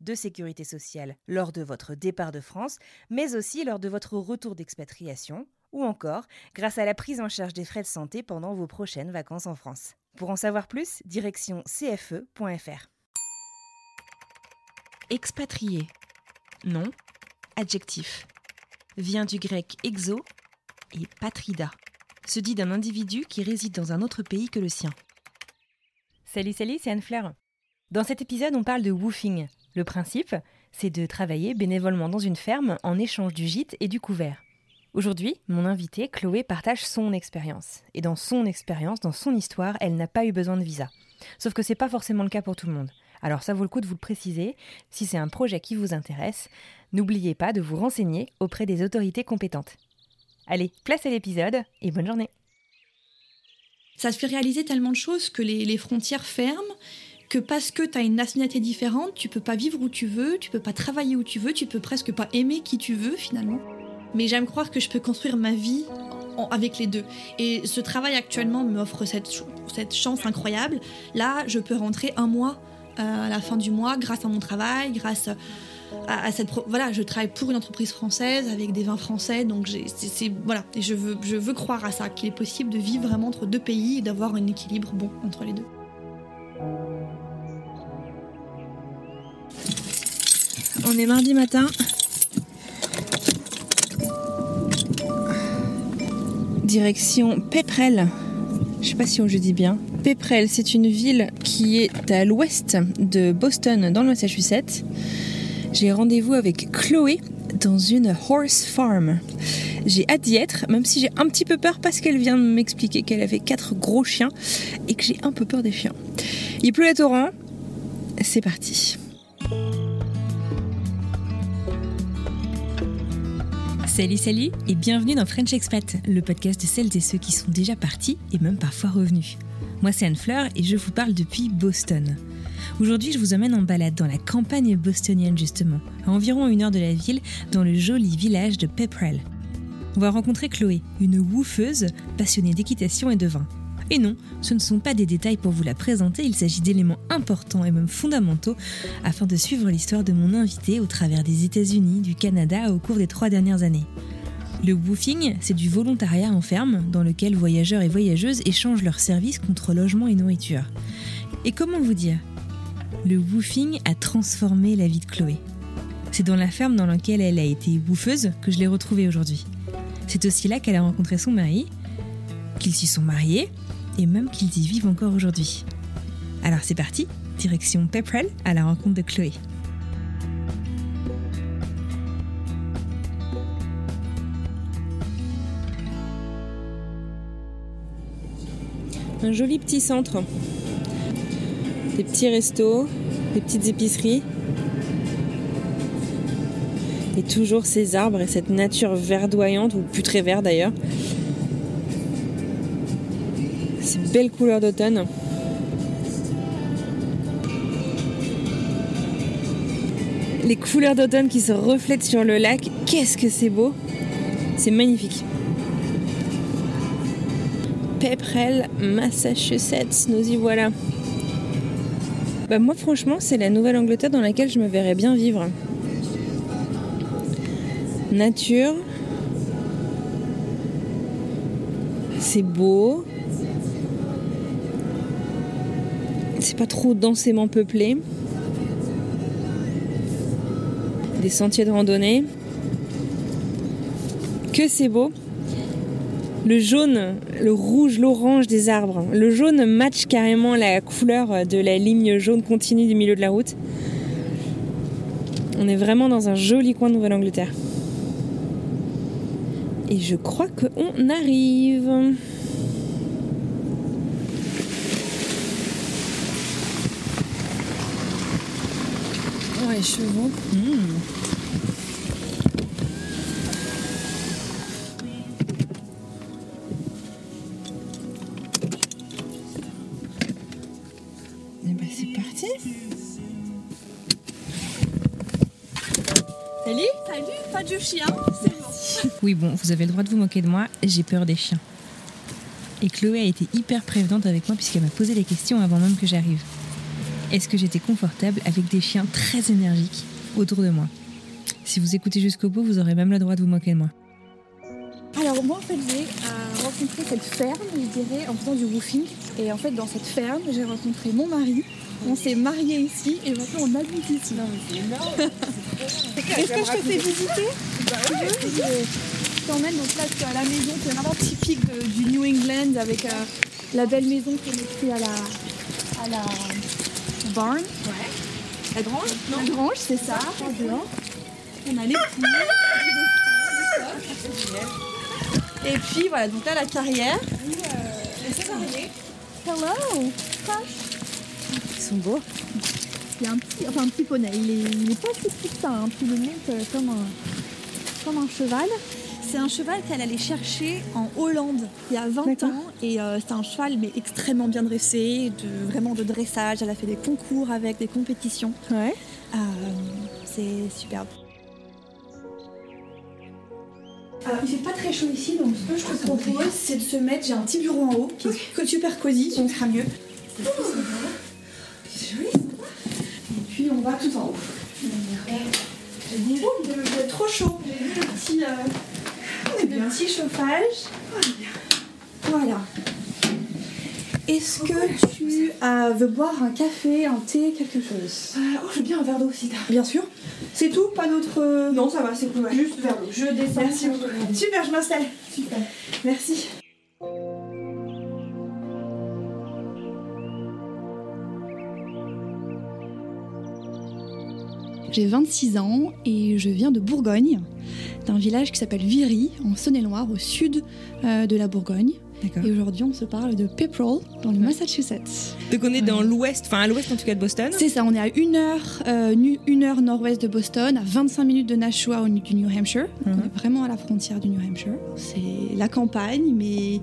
de sécurité sociale lors de votre départ de France, mais aussi lors de votre retour d'expatriation, ou encore grâce à la prise en charge des frais de santé pendant vos prochaines vacances en France. Pour en savoir plus, direction cfe.fr. Expatrié. Nom. Adjectif. Vient du grec exo et patrida. Se dit d'un individu qui réside dans un autre pays que le sien. Salut, salut, c'est Anne Fleur. Dans cet épisode, on parle de woofing. Le principe, c'est de travailler bénévolement dans une ferme en échange du gîte et du couvert. Aujourd'hui, mon invitée, Chloé, partage son expérience. Et dans son expérience, dans son histoire, elle n'a pas eu besoin de visa. Sauf que c'est pas forcément le cas pour tout le monde. Alors ça vaut le coup de vous le préciser. Si c'est un projet qui vous intéresse, n'oubliez pas de vous renseigner auprès des autorités compétentes. Allez, place l'épisode et bonne journée. Ça te fait réaliser tellement de choses que les frontières ferment, que parce que tu as une nationalité différente, tu peux pas vivre où tu veux, tu peux pas travailler où tu veux, tu peux presque pas aimer qui tu veux finalement. Mais j'aime croire que je peux construire ma vie avec les deux. Et ce travail actuellement m'offre cette, cette chance incroyable. Là, je peux rentrer un mois euh, à la fin du mois grâce à mon travail, grâce à, cette... Voilà, je travaille pour une entreprise française avec des vins français. Donc, voilà. Et je veux, je veux croire à ça, qu'il est possible de vivre vraiment entre deux pays et d'avoir un équilibre bon entre les deux. On est mardi matin. Direction Péprel. Je sais pas si on le dis bien. Péprel, c'est une ville qui est à l'ouest de Boston, dans le Massachusetts. J'ai rendez-vous avec Chloé dans une horse farm. J'ai hâte d'y être, même si j'ai un petit peu peur parce qu'elle vient de m'expliquer qu'elle avait quatre gros chiens et que j'ai un peu peur des chiens. Il pleut à torrent. C'est parti. Salut, salut et bienvenue dans French Expat, le podcast de celles et ceux qui sont déjà partis et même parfois revenus. Moi c'est Anne Fleur et je vous parle depuis Boston. Aujourd'hui je vous emmène en balade dans la campagne bostonienne justement, à environ une heure de la ville, dans le joli village de Pepperell. On va rencontrer Chloé, une woofeuse passionnée d'équitation et de vin. Et non, ce ne sont pas des détails pour vous la présenter, il s'agit d'éléments importants et même fondamentaux afin de suivre l'histoire de mon invité au travers des États-Unis, du Canada au cours des trois dernières années. Le woofing, c'est du volontariat en ferme dans lequel voyageurs et voyageuses échangent leurs services contre logement et nourriture. Et comment vous dire? Le woofing a transformé la vie de Chloé. C'est dans la ferme dans laquelle elle a été woofeuse que je l'ai retrouvée aujourd'hui. C'est aussi là qu'elle a rencontré son mari, qu'ils s'y sont mariés et même qu'ils y vivent encore aujourd'hui. Alors c'est parti, direction Pepperell à la rencontre de Chloé. Un joli petit centre. Des petits restos, des petites épiceries. Et toujours ces arbres et cette nature verdoyante, ou plus très vert d'ailleurs. Belles couleurs d'automne. Les couleurs d'automne qui se reflètent sur le lac, qu'est-ce que c'est beau C'est magnifique. Pepperell, Massachusetts, nous y voilà. Bah moi franchement c'est la Nouvelle-Angleterre dans laquelle je me verrais bien vivre. Nature. C'est beau. Pas trop densément peuplé. Des sentiers de randonnée. Que c'est beau. le jaune, le rouge, l'orange des arbres. Le jaune match carrément la couleur de la ligne jaune continue du milieu de la route. On est vraiment dans un joli coin de Nouvelle-Angleterre. Et je crois qu'on arrive. Les chevaux. Et bah c'est parti. Salut Salut, pas de chien, Oui bon, vous avez le droit de vous moquer de moi, j'ai peur des chiens. Et Chloé a été hyper prévenante avec moi puisqu'elle m'a posé les questions avant même que j'arrive. Est-ce que j'étais confortable avec des chiens très énergiques autour de moi? Si vous écoutez jusqu'au bout, vous aurez même le droit de vous moquer de moi. Alors moi en fait j'ai euh, rencontré cette ferme, je dirais, en faisant du woofing. Et en fait dans cette ferme, j'ai rencontré mon mari. On s'est mariés ici et maintenant on habite ici. Est-ce que je te fais visiter? Bah Tu veux? Je t'emmène donc là tu à la maison, c'est vraiment typique de- du New England avec euh, la belle maison connectée à la, à la barn. La grange La grange, c'est ça, par dehors. On a les poules. Et puis voilà, donc là la carrière. Hello Ils sont beaux. Il y a un petit, enfin un petit poney, il est, il est pas si petit que ça, hein. puis monte euh, comme un, comme un cheval. C'est un cheval qu'elle allait chercher en Hollande il y a 20 D'accord. ans et euh, c'est un cheval mais extrêmement bien dressé, de, vraiment de dressage. Elle a fait des concours avec des compétitions. Ouais. Euh, c'est superbe. Alors, il fait pas très chaud ici, donc ce que je te propose, c'est de se mettre. J'ai un petit bureau en haut qui est super cosy, on sera mieux. C'est joli. Et puis on va tout en haut. J'ai dit, oh, il doit être trop chaud. J'ai mis le petit, euh, le petit chauffage. Voilà. Est-ce que tu euh, veux boire un café, un thé, quelque chose? Oh, je veux bien un verre d'eau aussi. Bien sûr. C'est tout? Pas d'autre. euh, Non, ça va, c'est cool. Juste verre d'eau. Je descends. Merci beaucoup. Super, je m'installe. Super. Merci. J'ai 26 ans et je viens de Bourgogne, d'un village qui s'appelle Viry, en Saône-et-Loire, au sud euh, de la Bourgogne. Et aujourd'hui, on se parle de Pepperell, dans le Massachusetts. Donc on est dans l'ouest, enfin à l'ouest en tout cas de Boston. C'est ça, on est à une heure, euh, une heure nord-ouest de Boston, à 25 minutes de Nashua au du New Hampshire. Donc Mhm. On est vraiment à la frontière du New Hampshire. C'est la campagne, mais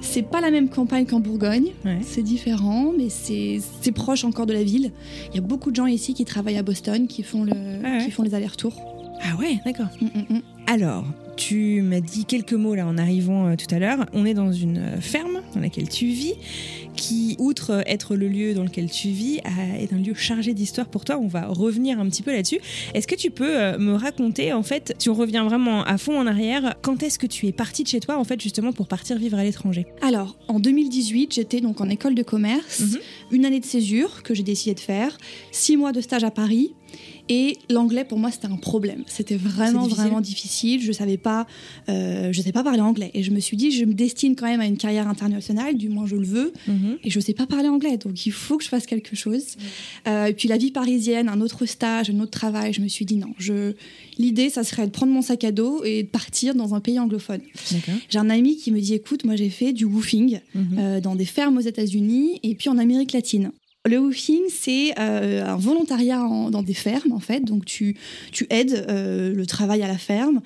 c'est pas la même campagne qu'en Bourgogne. Ouais. C'est différent, mais c'est proche encore de la ville. Il y a beaucoup de gens ici qui travaillent à Boston, qui font, le, Ah ouais. qui font les allers-retours. Ah ouais, d'accord. Mm, mm, mm. Alors, tu m'as dit quelques mots là en arrivant euh, tout à l'heure. On est dans une euh, ferme dans laquelle tu vis, qui, outre être le lieu dans lequel tu vis, a- est un lieu chargé d'histoire pour toi. On va revenir un petit peu là-dessus. Est-ce que tu peux euh, me raconter, en fait, si on revient vraiment à fond en arrière, quand est-ce que tu es partie de chez toi, en fait, justement, pour partir vivre à l'étranger? Alors, en 2018, j'étais donc en école de commerce, Mhm. une année de césure que j'ai décidé de faire, six mois de stage à Paris. Et l'anglais pour moi c'était un problème. C'était vraiment difficile vraiment difficile. Je savais pas, euh, je sais pas parler anglais. Et je me suis dit je me destine quand même à une carrière internationale, du moins je le veux. Et je sais pas parler anglais, donc il faut que je fasse quelque chose. Euh, et puis la vie parisienne, un autre stage, un autre travail. Je me suis dit non. Je l'idée ça serait de prendre mon sac à dos et de partir dans un pays anglophone. J'ai un ami qui me dit écoute, moi j'ai fait du woofing Mhm. euh, dans des fermes aux États-Unis et puis en Amérique latine. Le woofing, c'est euh, un volontariat en- dans des fermes, en fait. Donc, tu, tu aides euh, le travail à la ferme.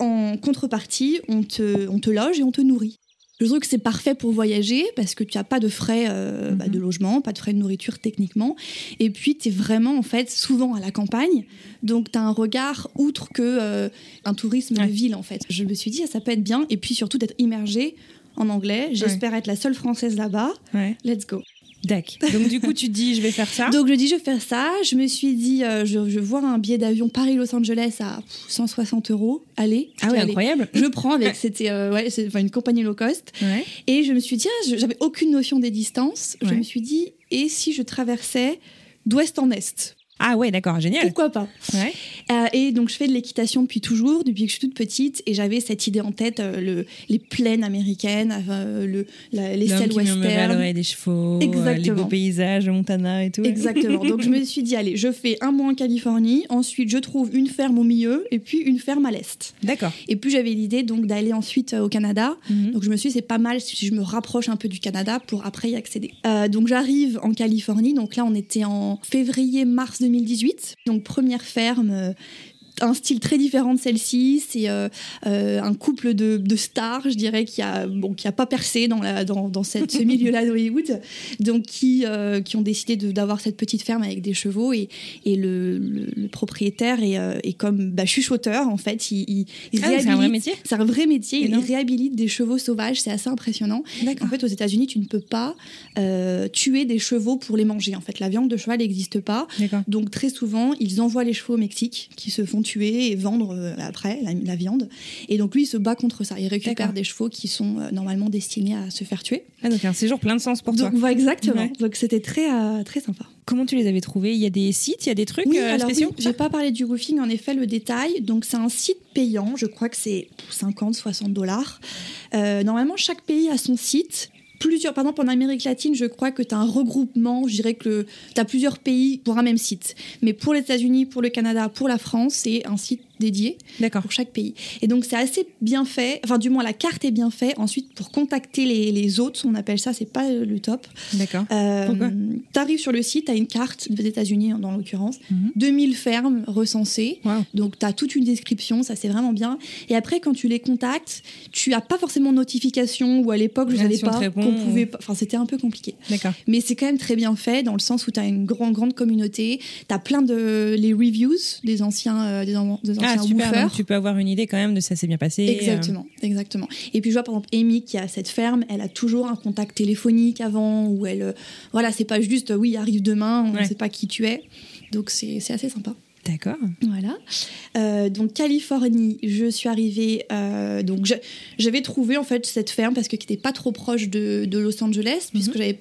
En contrepartie, on te, on te loge et on te nourrit. Je trouve que c'est parfait pour voyager parce que tu n'as pas de frais euh, bah, Mhm. de logement, pas de frais de nourriture techniquement. Et puis, tu es vraiment, en fait, souvent à la campagne. Donc, tu as un regard outre que un tourisme Ouais. de ville, en fait. Je me suis dit, ah, ça peut être bien. Et puis, surtout, d'être immergée en anglais. J'espère être la seule française là-bas. Ouais. Let's go. Dac. Donc, du coup, tu dis, je vais faire ça. Donc je dis je vais faire ça. Je me suis dit euh, je, je vois un billet d'avion Paris-Los Angeles à pff, 160 euros. Allez. ah ouais, allez. incroyable. Je prends avec c'était euh, ouais c'est enfin, une compagnie low cost Ouais. et je me suis dit ah, j'avais aucune notion des distances. Je Ouais. me suis dit et si je traversais d'ouest en est? Ah ouais, d'accord, génial. Pourquoi pas Ouais. Euh, Et donc je fais de l'équitation depuis toujours, depuis que je suis toute petite, et j'avais cette idée en tête, euh, le, les plaines américaines, euh, le, la- les western. l'oreille des chevaux, euh, les beaux paysages, Montana et tout. Exactement. Donc je me suis dit, allez, je fais un mois en Californie, ensuite je trouve une ferme au milieu, et puis une ferme à l'est. D'accord. Et puis j'avais l'idée donc d'aller ensuite au Canada. Mhm. Donc je me suis dit, c'est pas mal si je me rapproche un peu du Canada pour après y accéder. Donc j'arrive en Californie. Donc là, on était en février-mars 2018. Donc première ferme. Un style très différent de celle-ci, c'est euh, euh, un couple de, de stars, je dirais, qui a bon, qui a pas percé dans la dans, dans cette, ce milieu-là d'Hollywood, donc qui euh, qui ont décidé d'avoir cette petite ferme avec des chevaux et, et le, le- le propriétaire est, est comme bah, chuchoteur en fait, il, il, il Ah, c'est un vrai métier? C'est un vrai métier. Il réhabilite des chevaux sauvages. C'est assez impressionnant. En fait, aux États-Unis, tu ne peux pas tuer des chevaux pour les manger. En fait, la viande de cheval n'existe pas. Donc, très souvent, ils envoient les chevaux au Mexique qui se font tuer et vendre euh, après la, la viande. Et donc, lui, il se bat contre ça. Il récupère des chevaux qui sont euh, normalement destinés à se faire tuer. Ah, donc un séjour plein de sens pour toi. Donc, voilà, exactement. Ouais. Donc, c'était très, euh, très sympa. Comment tu les avais trouvés? Il y a des sites, il y a des trucs Oui, alors oui, spéciaux? j'ai pas parlé du roofing, en effet, le détail. Donc, c'est un site payant, je crois que c'est 50, 60 dollars. Normalement, chaque pays a son site. Plusieurs, par exemple, en Amérique latine, je crois que tu as un regroupement, je dirais que tu as plusieurs pays pour un même site. Mais pour les États-Unis, pour le Canada, pour la France, c'est un site dédié D'accord. pour chaque pays. Et donc, c'est assez bien fait. Enfin, du moins, la carte est bien faite. Ensuite, pour contacter les, les autres, on appelle ça, c'est pas le top. D'accord. Euh, T'arrives sur le site, t'as une carte des États-Unis dans l'occurrence, Mhm. 2000 fermes recensées. Donc t'as toute une description, ça c'est vraiment bien. Et après quand tu les contactes, tu as pas forcément de notification ou à l'époque je savais pas qu'on ou- pouvait pas. Enfin c'était un peu compliqué. D'accord. Mais c'est quand même très bien fait dans le sens où tu as une grande grande communauté, tu as plein de les reviews des anciens euh, des, des Ah, super. Donc tu peux avoir une idée quand même de ça s'est bien passé. euh, Exactement, exactement. Et puis je vois par exemple Amy qui a cette ferme, elle a toujours un contact téléphonique avant où elle, euh, voilà, c'est pas juste oui arrive demain, on ne Ouais. sait pas qui tu es, donc c'est assez sympa. D'accord. Voilà. Euh, donc Californie, je suis arrivée. euh, donc j'avais trouvé en fait cette ferme parce que qui n'était pas trop proche de, de Los Angeles puisque j'avais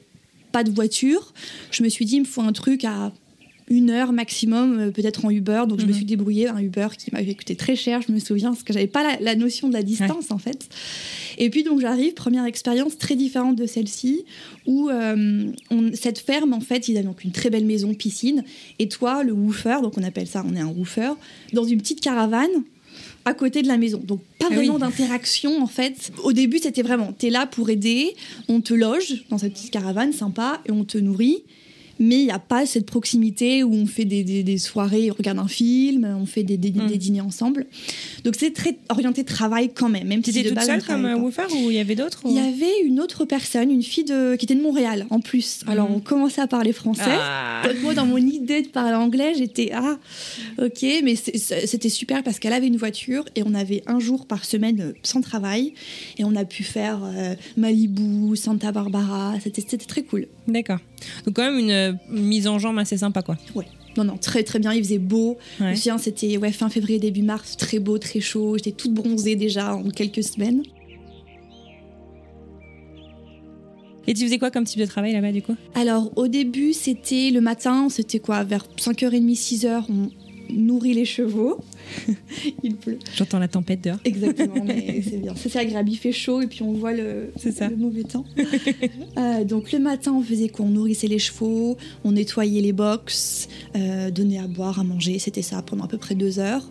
pas de voiture. Je me suis dit il me faut un truc à une heure maximum, euh, peut-être en Uber. Donc je me Mhm. suis débrouillée un Uber qui m'avait coûté très cher, je me souviens, parce que j'avais pas la, la notion de la distance en fait. Et puis donc j'arrive, première expérience très différente de celle-ci, où euh, on- cette ferme en fait, il a donc une très belle maison, piscine, et toi le woofer, donc on appelle ça, on est un woofer, dans une petite caravane à côté de la maison. Donc pas Ah vraiment oui. d'interaction en fait. Au début c'était vraiment, t'es là pour aider, on te loge dans cette petite caravane sympa et on te nourrit. Mais il n'y a pas cette proximité où on fait des, des- des soirées, on regarde un film, on fait des, des- Mm. dîners ensemble. Donc c'est très orienté travail quand même. même Tu si toute seule comme euh, woofer ou il y avait d'autres ou- Il y avait une autre personne, une fille de, qui était de Montréal en plus. Alors Mhm. on commençait à parler français. Ah. Donc, moi, dans mon idée de parler anglais, j'étais ah, ok, mais c'était super parce qu'elle avait une voiture et on avait un jour par semaine euh, sans travail et on a pu faire euh, Malibu, Santa Barbara. C'était très cool. D'accord. Donc quand même une mise en jambe assez sympa quoi. Non, non, très très bien. Il faisait beau. Ouais. c'était ouais, fin février, début mars, très beau, très chaud. J'étais toute bronzée déjà en quelques semaines. Et tu faisais quoi comme type de travail là-bas du coup? Alors, au début, c'était le matin, c'était quoi? Vers 5h30, 6h, on nourrit les chevaux. Il pleut. J'entends la tempête dehors. Exactement, mais c'est bien. Ça, C'est agréable, il fait chaud et puis on voit le, C'est ça. le mauvais temps. Euh, donc, le matin, on faisait quoi? On nourrissait les chevaux, on nettoyait les box, euh, donnait à boire, à manger. C'était ça pendant à peu près deux heures.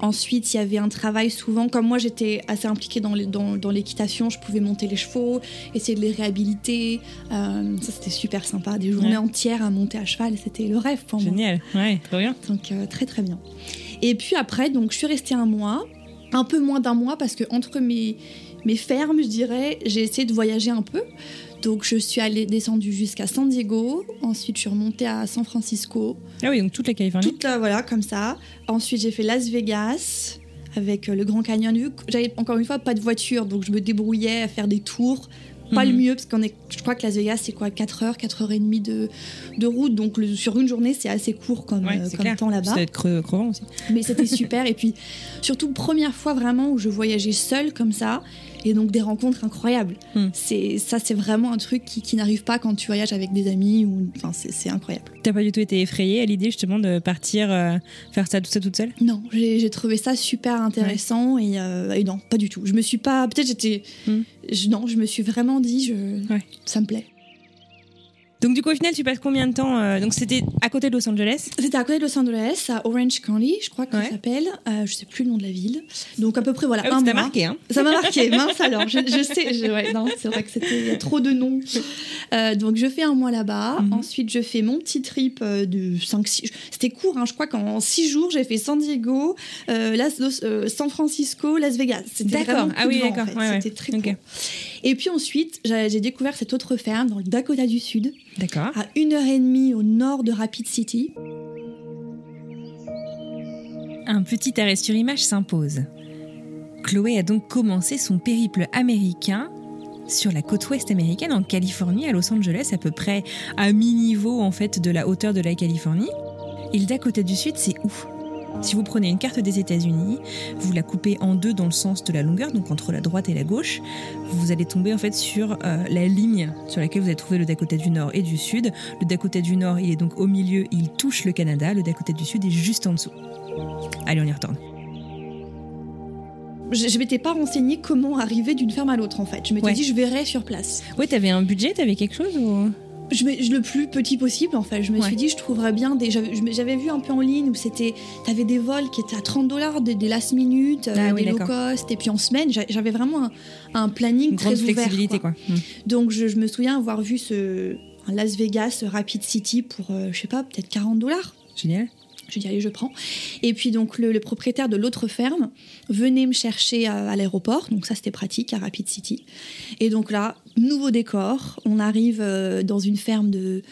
Ensuite, il y avait un travail souvent. Comme moi, j'étais assez impliquée dans les- dans- dans l'équitation, je pouvais monter les chevaux, essayer de les réhabiliter. Euh, ça, c'était super sympa. Des journées Ouais. entières à monter à cheval, c'était le rêve pour moi. Génial. Ouais, trop bien. Donc très très bien. Et puis après, donc je suis restée un mois, un peu moins d'un mois parce que entre mes mes fermes, je dirais, j'ai essayé de voyager un peu. Donc je suis allée descendue jusqu'à San Diego. Ensuite, je suis remontée à San Francisco. Ah oui, donc toute la Californie. Toute là, voilà, comme ça. Ensuite, j'ai fait Las Vegas avec euh, le Grand Canyon. Vu que J'avais encore une fois pas de voiture, donc je me débrouillais à faire des tours. Pas Mhm. le mieux, parce qu'on est, je crois que Las Vegas, c'est quoi 4 heures, 4 heures et demie de, de route. Donc le- sur une journée, c'est assez court comme, Ouais, euh, c'est comme clair. temps là-bas. Ça doit être creux- crevant aussi. Mais c'était super. Et puis, surtout, première fois vraiment où je voyageais seule comme ça. Et donc des rencontres incroyables. Hmm. C'est ça, c'est vraiment un truc qui, qui n'arrive pas quand tu voyages avec des amis ou enfin c'est incroyable. T'as pas du tout été effrayée à l'idée justement de partir euh, faire ça tout ça toute seule? Non, j'ai trouvé ça super intéressant et, euh, et non, pas du tout. Je me suis pas, peut-être j'étais, Hmm. non, je me suis vraiment dit, je, Ouais. ça me plaît. Donc du coup au final tu passes combien de temps euh, Donc c'était à côté de Los Angeles C'était à côté de Los Angeles, à Orange County, je crois que ça Ouais. s'appelle. Euh, je sais plus le nom de la ville. Donc à peu près voilà Ah oui, un ça mois. marqué hein Ça m'a marqué, mince alors. Je, je sais, je- ouais, non, c'est vrai que c'était il y a trop de noms. Euh, donc je fais un mois là-bas. Mhm. Ensuite, je fais mon petit trip euh, de 5-6. C'était court, hein, je crois qu'en 6 jours, j'ai fait San Diego, Las, San Francisco, Las Vegas. C'était D'accord. Ah oui, d'accord. en fait. Ouais, ouais. C'était très court. Et puis ensuite, j'ai découvert cette autre ferme dans le Dakota du Sud, D'accord. à une heure et demie au nord de Rapid City. Un petit arrêt sur image s'impose. Chloé a donc commencé son périple américain sur la côte ouest américaine en Californie, à Los Angeles, à peu près à mi-niveau en fait de la hauteur de la Californie. Et le Dakota du Sud, c'est où? Si vous prenez une carte des États-Unis, vous la coupez en deux dans le sens de la longueur, donc entre la droite et la gauche, vous allez tomber en fait sur euh, la ligne sur laquelle vous allez trouver le Dakota du Nord et du Sud. Le Dakota du Nord, il est donc au milieu, il touche le Canada. Le Dakota du Sud est juste en dessous. Allez, on y retourne. Je, je m'étais pas renseignée comment arriver d'une ferme à l'autre en fait. Je m'étais Ouais. dit, je verrai sur place. Ouais, t'avais un budget, t'avais quelque chose ou? Je me- je- le plus petit possible en fait. Je me Ouais. suis dit, je trouverais bien des. J'avais vu un peu en ligne où c'était. T'avais des vols qui étaient à 30 dollars, des, des last minute, euh, Ah oui, des low cost, et puis en semaine. j'a- J'avais vraiment un, un planning Une très ouvert. flexibilité, quoi. Hmm. Donc je, je me souviens avoir vu ce. un Las Vegas Rapid City pour, euh, je sais pas, peut-être 40 dollars. Génial. Je dis allez, je prends. Et puis donc le, propriétaire de l'autre ferme venait me chercher à, à l'aéroport, donc ça c'était pratique à Rapid City. Et donc là, nouveau décor, on arrive euh, dans une ferme de,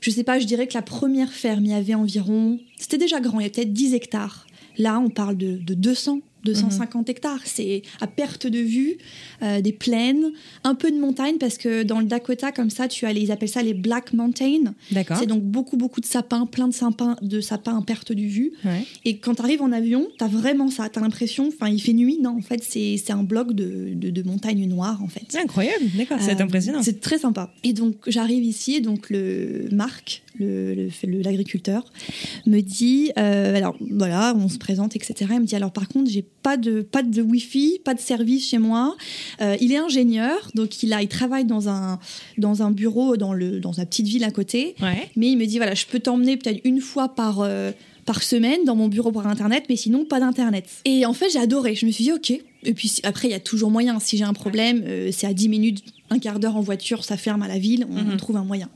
je sais pas, je dirais que la première ferme il y avait environ, c'était déjà grand, il y avait peut-être 10 hectares. Là, on parle de, de 200. 250 hectares, c'est à perte de vue, euh, des plaines, un peu de montagne parce que dans le Dakota comme ça, tu as les, ils appellent ça les Black Mountains, D'accord. c'est donc beaucoup, beaucoup de sapins, plein de sapins, de sapins à perte de vue. Ouais. Et quand tu arrives en avion, tu as vraiment ça. Tu as l'impression, enfin, il fait nuit. Non, en fait, c'est un bloc de, de, de montagnes noires, en fait. C'est incroyable, d'accord, c'est Euh, impressionnant. C'est très sympa. Et donc, j'arrive ici, et donc le Marc, le- le- le- l'agriculteur, me dit, euh, alors voilà, on se présente, etc. Il me dit, alors par contre, j'ai pas de, pas de Wi-Fi, pas de service chez moi. Euh, il est ingénieur, donc il, a, il travaille dans un, dans un bureau dans, le, dans la petite ville à côté. Ouais. Mais il me dit voilà, je peux t'emmener peut-être une fois par, euh, par semaine dans mon bureau par internet, mais sinon pas d'internet. Et en fait, j'ai adoré. Je me suis dit ok. Et puis après, il y a toujours moyen. Si j'ai un problème, euh, c'est à 10 minutes, un quart d'heure en voiture, ça ferme à la ville, on, Mhm. on trouve un moyen.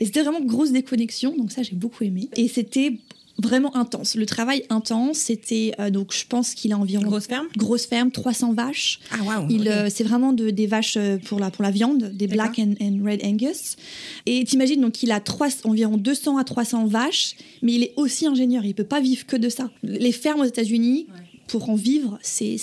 Et c'était vraiment grosse déconnexion, donc ça j'ai beaucoup aimé. Et c'était vraiment intense. Le travail intense, c'était euh, donc je pense qu'il a environ Grosse ferme? Grosse ferme, 300 vaches. Ah waouh. Il, euh, c'est vraiment de- des vaches euh, pour la, pour la viande, des. Black and, and Red Angus. Et t'imagines, donc il a trois, environ 200 à 300 vaches, mais il est aussi ingénieur, il peut pas vivre que de ça. Les fermes aux États-Unis, pour en vivre, c'est.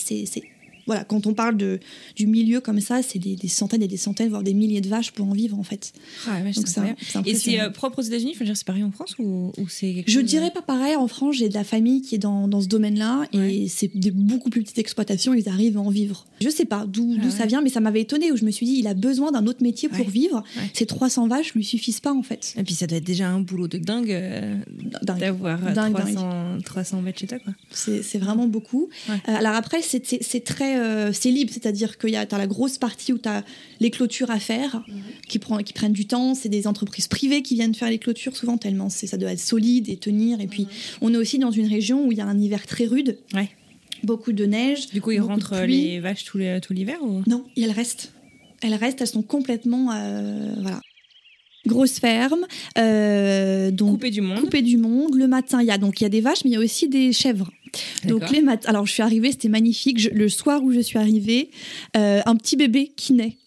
Voilà, quand on parle de, du milieu comme ça, c'est des, des centaines et des centaines, voire des milliers de vaches pour en vivre en fait. Ah, ouais, Donc Et c'est euh, propre aux États-Unis, c'est pareil en France ou, ou c'est Je chose- dirais pas pareil. En France, j'ai de la famille qui est dans, dans ce domaine-là Ouais. et c'est des beaucoup plus petites exploitations. Ils arrivent à en vivre. Je sais pas d'où Ah ouais. ça vient, mais ça m'avait étonné où je me suis dit, il a besoin d'un autre métier pour vivre. Ces 300 vaches lui suffisent pas en fait. Et puis ça doit être déjà un boulot de dingue euh, Dingue. d'avoir euh, Dingue, 300, 300 bêtes chez toi, quoi. C'est c'est vraiment beaucoup. Euh, alors après, c'est- c'est c'est très, euh, c'est libre, c'est-à-dire qu'il y a as la grosse partie où tu as les clôtures à faire, qui, prend, qui prennent du temps. C'est des entreprises privées qui viennent faire les clôtures souvent tellement c'est- ça doit être solide et tenir. Et puis on est aussi dans une région où il y a un hiver très rude, Ouais. beaucoup de neige. Du coup, ils rentrent euh, les vaches tout l'hiver ou? Non, elles restent. Elles restent, elles sont complètement. euh, voilà. Grosse ferme. euh, donc, Coupé du monde. coupé du monde. Le matin, il y a donc il y a des vaches, mais il y a aussi des chèvres. Donc les matins. Alors je suis arrivée, c'était magnifique. Je- le soir où je suis arrivée, euh, un petit bébé qui naît,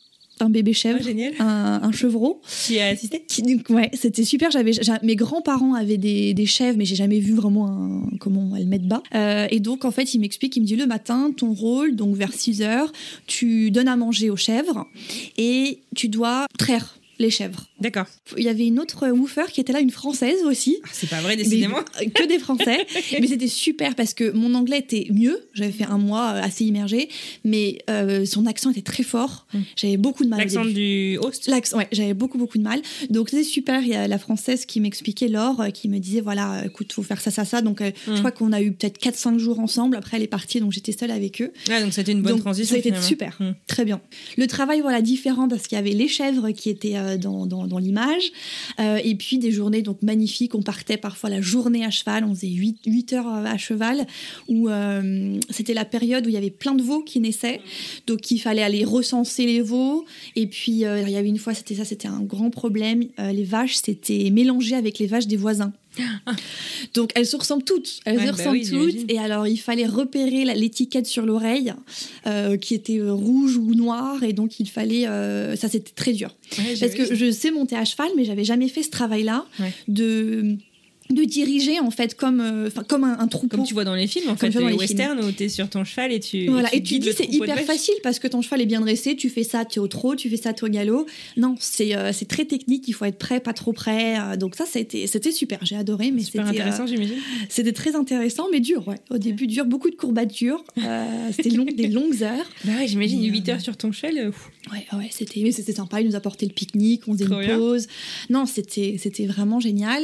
un bébé chèvre, Ah, un, un chevreau. Qui a assisté? Qui, donc, ouais, c'était super. J'avais, j'a- mes grands-parents avaient des, des chèvres, mais j'ai jamais vu vraiment un- comment elles mettent bas. Euh, et donc, en fait, il m'explique, il me dit le matin, ton rôle, donc vers 6 heures, tu donnes à manger aux chèvres et tu dois traire. Les chèvres. D'accord. Il y avait une autre woofer qui était là, une française aussi. Ah, c'est pas vrai, décidément. Mais, que des Français. mais c'était super parce que mon anglais était mieux. J'avais fait un mois euh, assez immergé, mais euh, son accent était très fort. Mm. J'avais beaucoup de mal. L'accent du host? L'accent, ouais, j'avais beaucoup beaucoup de mal. Donc c'était super. Il y a la française qui m'expliquait Laure, euh, qui me disait voilà, écoute, faut faire ça, ça, ça. Donc euh, Mm. je crois qu'on a eu peut-être 4-5 jours ensemble. Après elle est partie, donc j'étais seule avec eux. Ah, donc c'était une bonne Donc, transition. Ça a été finalement. super, Mm. très bien. Le travail, voilà, différent parce qu'il y avait les chèvres qui étaient euh, dans, dans, l'image. Euh, et puis des journées donc magnifiques. On partait parfois la journée à cheval. On faisait 8, 8 heures à cheval. Où euh, c'était la période où il y avait plein de veaux qui naissaient. Donc il fallait aller recenser les veaux. Et puis euh, il y avait une fois, c'était ça, c'était un grand problème. Euh, les vaches, c'était mélangé avec les vaches des voisins. Donc elles se ressemblent toutes, elles Ouais, se bah ressemblent oui, toutes. Et alors il fallait repérer l'étiquette sur l'oreille euh, qui était euh, rouge ou noire, et donc il fallait, euh, ça c'était très dur. Ouais, Parce que je sais monter à cheval, mais j'avais jamais fait ce travail-là Ouais. de de diriger en fait comme euh, comme un, un troupeau. Comme tu vois dans les films, en Comme fait, dans les westerns où t'es sur ton cheval et tu. Voilà, et tu guides dis c'est hyper facile parce que ton cheval est bien dressé, tu fais ça, tu es au trot, tu fais ça, tu es au galop. Non, c'est euh, c'est très technique, il faut être prêt, pas trop prêt. euh, donc ça, c'était c'était super, j'ai adoré, mais Super c'était intéressant, j'imagine. c'était très intéressant, mais dur, ouais. Au début, dur, beaucoup de courbatures, c'était long, des longues heures. Bah ouais, j'imagine Mais, 8 euh, heures sur ton cheval. euh, pff. Ouais, ouais, c'était mais c'était sympa, il nous apportait le pique-nique, on faisait une pause. Non, c'était c'était vraiment génial.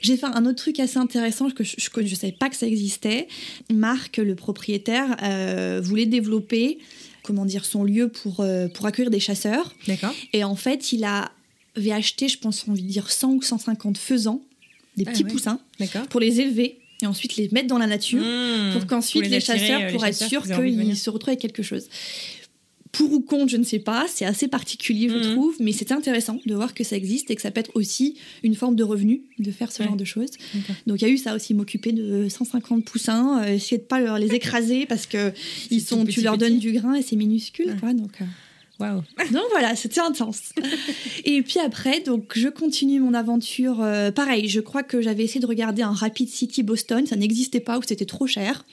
J'ai fait un autre truc assez intéressant que je, je savais pas que ça existait. Marc, le propriétaire, euh, voulait développer comment dire son lieu pour euh, pour accueillir des chasseurs D'accord. et en fait, il a- avait acheté, je pense, envie de dire 100 ou 150 faisans, des Ah petits ouais. poussins, D'accord. pour les élever et ensuite les mettre dans la nature Mmh. pour qu'ensuite les, chasseurs, euh, les pour être chasseurs sûrs qu'ils se retrouvent avec quelque chose. Pour ou contre, je ne sais pas, c'est assez particulier, je Mhm. trouve, mais c'est intéressant de voir que ça existe et que ça peut être aussi une forme de revenu de faire ce Ouais. genre de choses. Donc il y a eu ça aussi, m'occuper de 150 poussins, euh, essayer de pas leur les écraser parce que ils sont, petit, tu leur donnes du grain et c'est minuscule, Ouais. quoi. Donc euh, donc voilà, c'était intense. Et puis après, donc je continue mon aventure. euh, pareil, je crois que j'avais essayé de regarder un Rapid City Boston, ça n'existait pas ou c'était trop cher.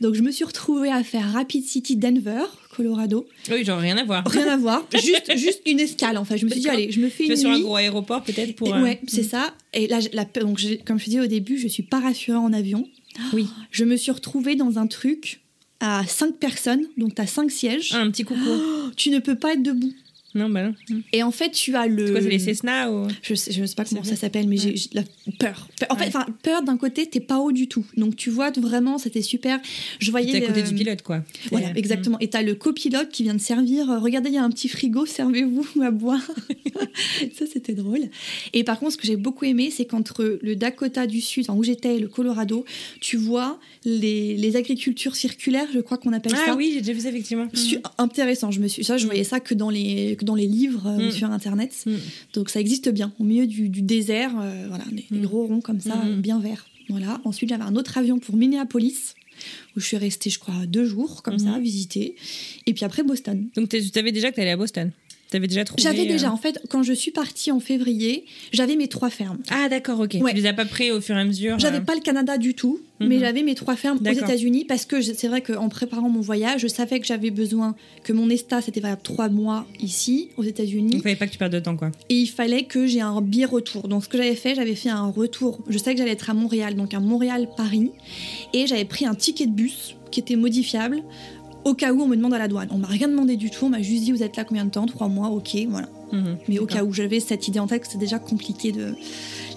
Donc je me suis retrouvée à faire Rapid City Denver, Colorado. Oui, genre rien à voir. Rien à voir, juste, juste une escale. Enfin, je me suis dit, allez, je me fais Tu une sur un gros aéroport peut-être pour. Et euh, ouais, c'est ça. Et là, la, donc comme je disais au début, je suis pas rassurée en avion. Oui. Je me suis retrouvée dans un truc à 5 personnes, donc tu as 5 sièges. Ah, un petit coucou. Tu ne peux pas être debout. Non, bah non. Et en fait, tu as le. C'est quoi, c'est les Cessna ou. Je sais, je sais pas comment ça s'appelle, mais j'ai Ouais. j'ai la peur. En fait, Ouais. peur d'un côté, t'es pas haut du tout. Donc tu vois vraiment, c'était super. Je voyais. T'es à côté euh, du pilote, quoi. Voilà, exactement. Et t'as le copilote qui vient de servir. euh, Regardez, il y a un petit frigo, servez-vous à boire. ça, c'était drôle. Et par contre, ce que j'ai beaucoup aimé, c'est qu'entre le Dakota du Sud, enfin, où j'étais, et le Colorado, tu vois les, les agricultures circulaires, je crois qu'on appelle Ah ça. oui, j'ai déjà vu ça effectivement. Su- intéressant je me suis ça je voyais ça que dans les que dans les livres euh, Mm. sur internet Mm. donc ça existe bien au milieu du, du désert euh, voilà des, des Mm. gros ronds comme ça bien verts voilà ensuite j'avais un autre avion pour Minneapolis où je suis restée je crois deux jours comme Mm. ça à visiter et puis après Boston Donc tu savais déjà que t'allais à Boston. T'avais déjà trouvé. j'avais euh, déjà en fait quand je suis partie en février j'avais mes trois fermes Ah d'accord, ok. Ouais. Tu les as pas pris au fur et à mesure. J'avais euh, pas le Canada du tout, Mhm. mais j'avais mes trois fermes aux. États-Unis parce que c'est vrai qu'en préparant mon voyage, je savais que j'avais besoin que mon ESTA c'était valable trois mois ici aux États-Unis Il fallait pas que tu perdes de temps, quoi. et il fallait que j'ai un billet retour. Donc ce que j'avais fait, j'avais fait un retour. Je savais que j'allais être à Montréal, donc un Montréal-Paris, et j'avais pris un ticket de bus qui était modifiable au cas où on me demande à la douane. On m'a rien demandé du tout, on m'a juste dit vous êtes là combien de temps? Trois mois, ok, voilà. Mhm. Mais au cas où j'avais cette idée en tête c'était déjà compliqué de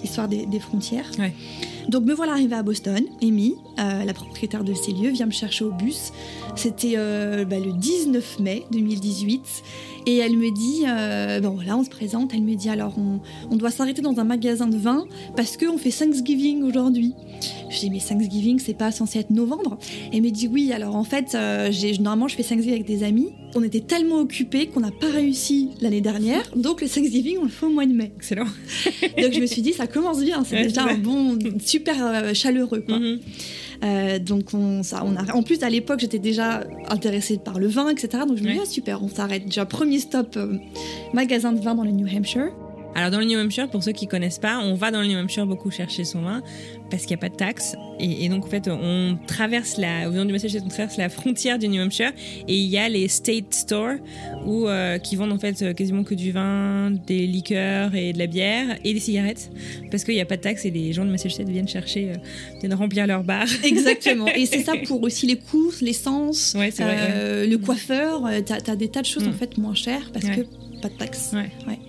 l'histoire des, des frontières. Ouais. Donc me voilà arrivée à Boston. Amy, euh, la propriétaire de ces lieux, vient me chercher au bus. C'était euh, bah, le 19 mai 2018. Et elle me dit, euh, bon voilà, on se présente. Elle me dit alors on, on doit s'arrêter dans un magasin de vin parce qu'on fait Thanksgiving aujourd'hui. Je dis mais Thanksgiving c'est pas censé être novembre. Elle me dit oui. Alors en fait, euh, normalement je fais Thanksgiving avec des amis. On était tellement occupés qu'on n'a pas réussi l'année dernière. Donc le Thanksgiving on le fait au mois de mai. Excellent. Donc je me suis dit ça commence bien. C'est déjà un bon super euh, chaleureux quoi. Mhm. Euh, donc on, ça, on a, en plus à l'époque j'étais déjà intéressée par le vin, etc. Donc je me dis ah, super, on s'arrête. Déjà premier stop euh, magasin de vin dans le New Hampshire. Alors dans le New Hampshire, pour ceux qui connaissent pas, on va dans le New Hampshire beaucoup chercher son vin parce qu'il n'y a pas de taxes. Et, donc en fait, on traverse la, au du Massachusetts, on traverse la frontière du New Hampshire et il y a les state stores où, euh, qui vendent en fait quasiment que du vin, des liqueurs et de la bière et des cigarettes parce qu'il n'y a pas de taxes et les gens de Massachusetts viennent chercher, euh, viennent remplir leur bar. Exactement. Et c'est ça pour aussi les courses, l'essence, ouais, euh, le coiffeur. Tu as, des tas de choses en mm. fait moins chères parce que pas de taxes. Ouais.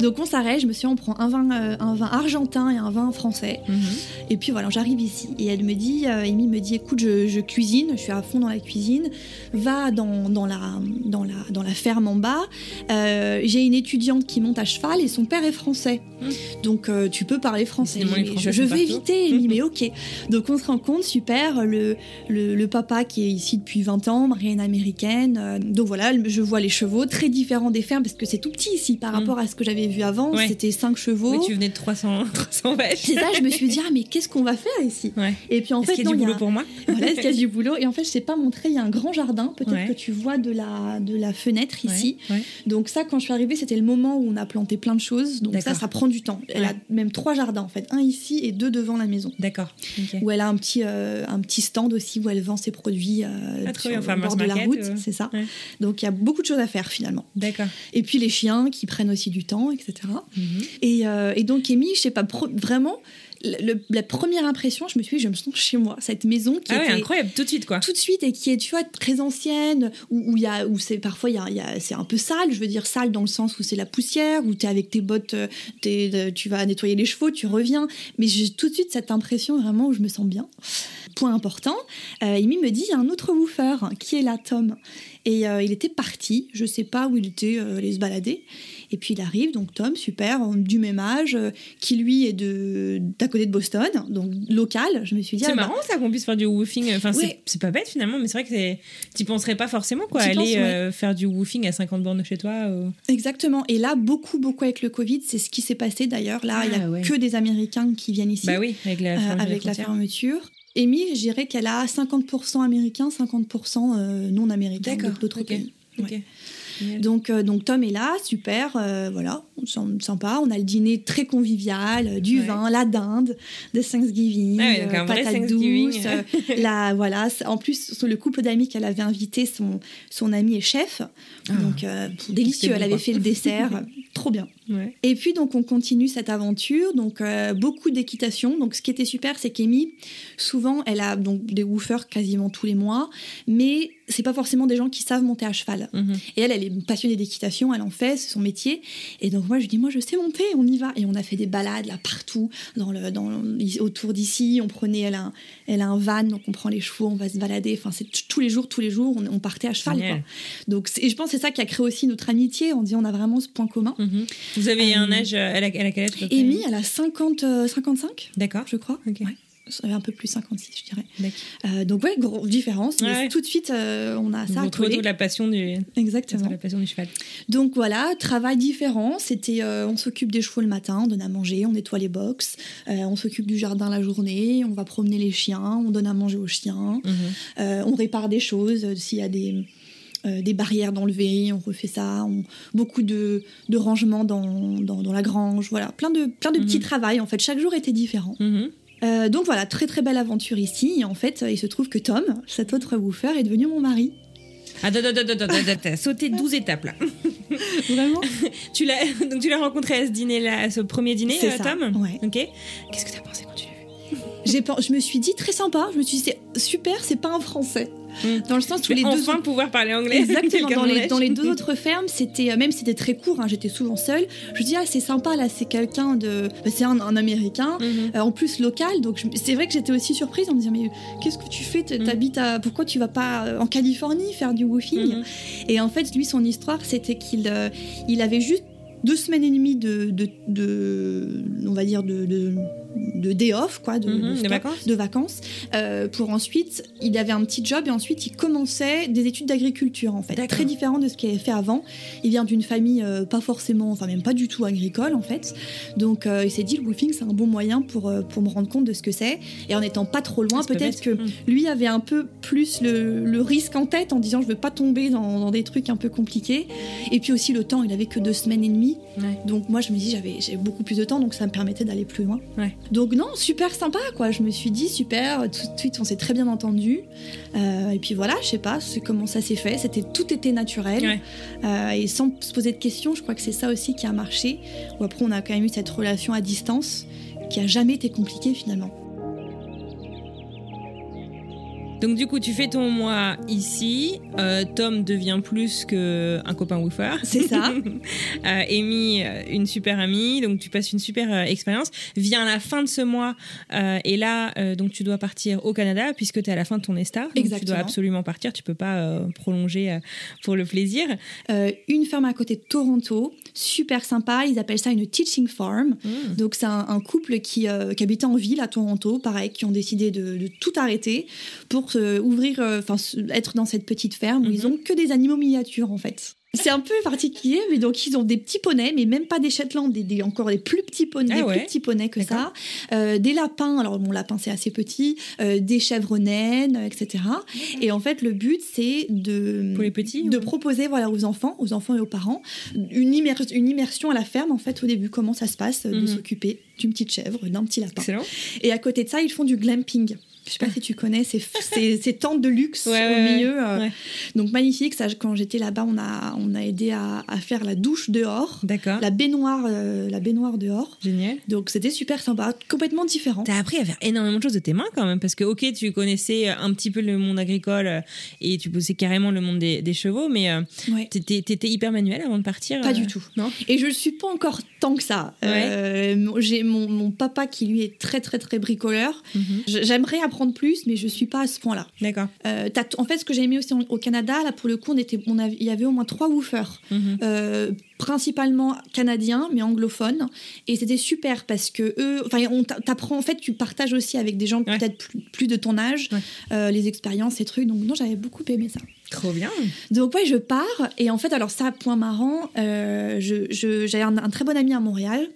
Donc on s'arrête, je me suis dit, on prend un vin, euh, un vin argentin et un vin français. Mhm. Et puis voilà, j'arrive ici. Et elle me dit, euh, Amy me dit, écoute, je, cuisine, je suis à fond dans la cuisine. Va dans, dans, la, dans, la, dans la ferme en bas. Euh, j'ai une étudiante qui monte à cheval et son père est français. Mhm. Donc tu peux parler français. je, vais éviter, Amy, mais ok. Donc on se rend compte, super, le, le, papa qui est ici depuis 20 ans, marié américaine. donc voilà, je vois les chevaux très différents des fermes parce que c'est tout petit ici par mhm. rapport à ce que j'avais vu avant, c'était 5 chevaux. Oui, tu venais de 300, 300 vaches. C'est ça, je me suis dit, ah, mais qu'est-ce qu'on va faire ici? Et puis en fait, il y a du boulot pour moi? Voilà, est-ce qu'il y a du boulot? Et en fait, je sais pas montrer, il y a un grand jardin, peut-être que tu vois de la, de la fenêtre ici. Donc ça, quand je suis arrivée, c'était le moment où on a planté plein de choses. Donc ça, ça prend du temps. Elle a même trois jardins en fait, un ici et deux devant la maison. D'accord. Où elle a un petit, euh, un petit stand aussi où elle vend ses produits euh, ah, sur bord de la route, c'est ça. Donc il y a beaucoup de choses à faire finalement. D'accord. Et puis les chiens qui prennent aussi du etc. Mhm. Euh, et, donc, Amy, je sais pas, vraiment, la première impression, je me suis dit, je me sens chez moi. Cette maison qui ah incroyable, tout de suite, quoi. Tout de suite, et qui est, tu vois, très ancienne, où, il y a, où c'est parfois, il y a, c'est un peu sale, je veux dire sale dans le sens où c'est la poussière, où tu es avec tes bottes, euh, es, tu vas nettoyer les chevaux, tu reviens. Mais j'ai tout de suite cette impression vraiment où je me sens bien. Point important, euh, Amy me dit, il y a un autre woofer qui est là, Tom. Et il était parti, je sais pas où il était allé se balader. Et puis il arrive, donc Tom, super, du même âge, euh, qui lui est de d'à côté de Boston, donc local. Je me suis dit. C'est ah, marrant bah ça qu'on puisse faire du woofing. Enfin, c'est pas bête finalement, mais c'est vrai que tu penserais pas forcément quoi, aller euh, faire du woofing à 50 bornes chez toi. Exactement. Et là, beaucoup, beaucoup avec le Covid, c'est ce qui s'est passé d'ailleurs. Là, il y a ah, que des Américains qui viennent ici. Bah oui, avec la, euh, avec la fermeture. Amy, je dirais qu'elle a 50% américains, 50% non américains d'autres pays. Donc, euh, donc Tom est là, super, euh, voilà, sympa. On a le dîner très convivial, euh, du vin, la dinde de Thanksgiving, ah patates douces. la, voilà, en plus, le couple d'amis qu'elle avait invité, son, son ami est chef. Ah. donc, délicieux. Elle avait fait le dessert, trop bien. Et puis donc on continue cette aventure, donc beaucoup d'équitation. Donc ce qui était super, c'est qu'Amy, souvent, elle a donc des woofers quasiment tous les mois, mais c'est pas forcément des gens qui savent monter à cheval. Mhm. Et elle, elle est passionnée d'équitation, elle en fait, c'est son métier. Et donc moi, je dis, moi, je sais monter, on y va. Et on a fait des balades là partout, dans le, dans, autour d'ici. On prenait, elle a, un, elle a un van, donc on prend les chevaux, on va se balader. Enfin, c'est tous les jours, tous les jours, on, partait à cheval. Quoi. Donc, et je pense que c'est ça qui a créé aussi notre amitié. On dit, on a vraiment ce point commun. Mhm. Vous avez un euh, âge, elle a, elle a quel âge Amy, elle a 50, 55. Euh, D'accord. Je crois. Ok un peu plus 56, je dirais. Euh, donc ouais, grosse différence. tout de suite, euh, on a ça. On retrouve la passion du. Exactement. La passion du cheval. Donc voilà, travail différent. C'était, euh, on s'occupe des chevaux le matin, on donne à manger, on nettoie les box, on s'occupe du jardin la journée, on va promener les chiens, on donne à manger aux chiens, mhm. on répare des choses s'il y a des des barrières d'enlever, on refait ça, beaucoup de, de rangements dans, dans, la grange, voilà, plein de, plein de petits mhm. travails. En fait, chaque jour était différent. Mhm. Euh, donc voilà, très très belle aventure ici. Et en fait, il se trouve que Tom, cet autre woofer, est devenu mon mari. Attends, attends, attends, attends, sauté 12 étapes là. Vraiment tu l'as, Donc tu l'as rencontré à ce dîner-là, à ce premier dîner, euh, Tom? Ouais. Ok. Qu'est-ce que tu as pensé Je me suis dit très sympa, je me suis dit c'est super, c'est pas un français. Mm. Dans le sens où les enfin deux pouvoir parler anglais. Exactement. dans, les, dans les, deux autres fermes, c'était euh, même c'était très court. Hein, j'étais souvent seule. Je me dis ah c'est sympa là, c'est quelqu'un de, bah, c'est un, américain, mm-hmm. euh, en plus local. Donc c'est vrai que j'étais aussi surprise en me disant mais qu'est-ce que tu fais? Mm. T'habites à pourquoi tu vas pas euh, en Californie faire du woofing? Mm-hmm. Et en fait lui son histoire c'était qu'il il avait juste deux semaines et demie de, de, de on va dire de, de de day off, quoi, de, stop, vacances. euh, pour ensuite, il avait un petit job et ensuite il commençait des études d'agriculture en fait, très différent de ce qu'il avait fait avant. Il vient d'une famille euh, pas forcément, enfin même pas du tout agricole en fait, donc euh, il s'est dit le woofing c'est un bon moyen pour pour me rendre compte de ce que c'est et en étant pas trop loin, pas peut-être que Mhm. lui avait un peu plus le, le risque en tête en disant je veux pas tomber dans, dans des trucs un peu compliqués et puis aussi le temps il avait que deux semaines et demie Ouais. donc moi je me dis j'avais beaucoup plus de temps donc ça me permettait d'aller plus loin. Ouais. donc non super sympa quoi. Je me suis dit super tout de suite on s'est très bien entendu. Euh, et puis voilà je sais pas comment ça s'est fait. C'était tout était naturel. Ouais. Euh, et sans se poser de questions je crois que c'est ça aussi qui a marché. Où après on a quand même eu cette relation à distance qui a jamais été compliquée finalement Donc du coup, tu fais ton mois ici. Euh, Tom devient plus qu'un copain woofer. c'est ça Euh, Amy, euh, une super amie. Donc tu passes une super euh, expérience. Vient la fin de ce mois euh, et là, donc tu dois partir au Canada puisque tu es à la fin de ton ESTA. Donc tu Exactement. dois absolument partir. Tu peux pas prolonger pour le plaisir. Une ferme à côté de Toronto, super sympa. Ils appellent ça une teaching farm. Mmh. Donc c'est un, un couple qui, qui habitait en ville à Toronto, pareil, qui ont décidé de, de tout arrêter pour se ouvrir, euh, enfin être dans cette petite ferme où Mhm. ils ont que des animaux miniatures en fait. C'est un peu particulier, mais donc ils ont des petits poneys, mais même pas des Shetland, des, des- encore des plus petits poneys, Ah ouais. plus petits poneys que ça, Euh, des lapins. Alors mon lapin c'est assez petit, euh, des chèvres naines, euh, etc. Et en fait le but c'est de Pour les petits, de proposer voilà aux enfants, aux enfants et aux parents une, immer- une immersion à la ferme en fait au début comment ça se passe euh, de Mhm. s'occuper d'une petite chèvre, d'un petit lapin. Excellent. Et à côté de ça, ils font du glamping. Je sais pas si tu connais ces, ces, ces tentes de luxe Ouais, au ouais, milieu. euh, Ouais. Donc magnifique. Ça, quand j'étais là-bas, on a, on a aidé à, à faire la douche dehors, D'accord. la baignoire, euh, la baignoire dehors. Génial. Donc c'était super sympa, complètement différent. T'as appris à faire énormément de choses de tes mains quand même, parce que ok, tu connaissais un petit peu le monde agricole euh, et tu bossais carrément le monde des, des chevaux, mais euh, t'étais t'étais hyper manuel avant de partir. Pas euh, du tout. Non? Et je ne suis pas encore tant que ça. Euh, J'ai mon, mon papa qui lui est très très très bricoleur. Mhm. J- J'aimerais apprendre plus, mais je suis pas à ce point-là. D'accord. Euh, en fait, ce que j'ai aimé aussi en- au Canada, là pour le coup, on était, on avait- il y avait au moins trois woofers, Mhm. euh, principalement canadiens, mais anglophones, et c'était super parce que eux, enfin, on t'a- t'apprend en fait, tu partages aussi avec des gens Ouais. peut-être plus, plus de ton âge, Ouais. euh, les expériences, ces trucs. Donc non, j'avais beaucoup aimé ça. Trop bien. Donc ouais, je pars et en fait, alors ça, point marrant, euh, je, je- j'avais un, un très bon ami à Montréal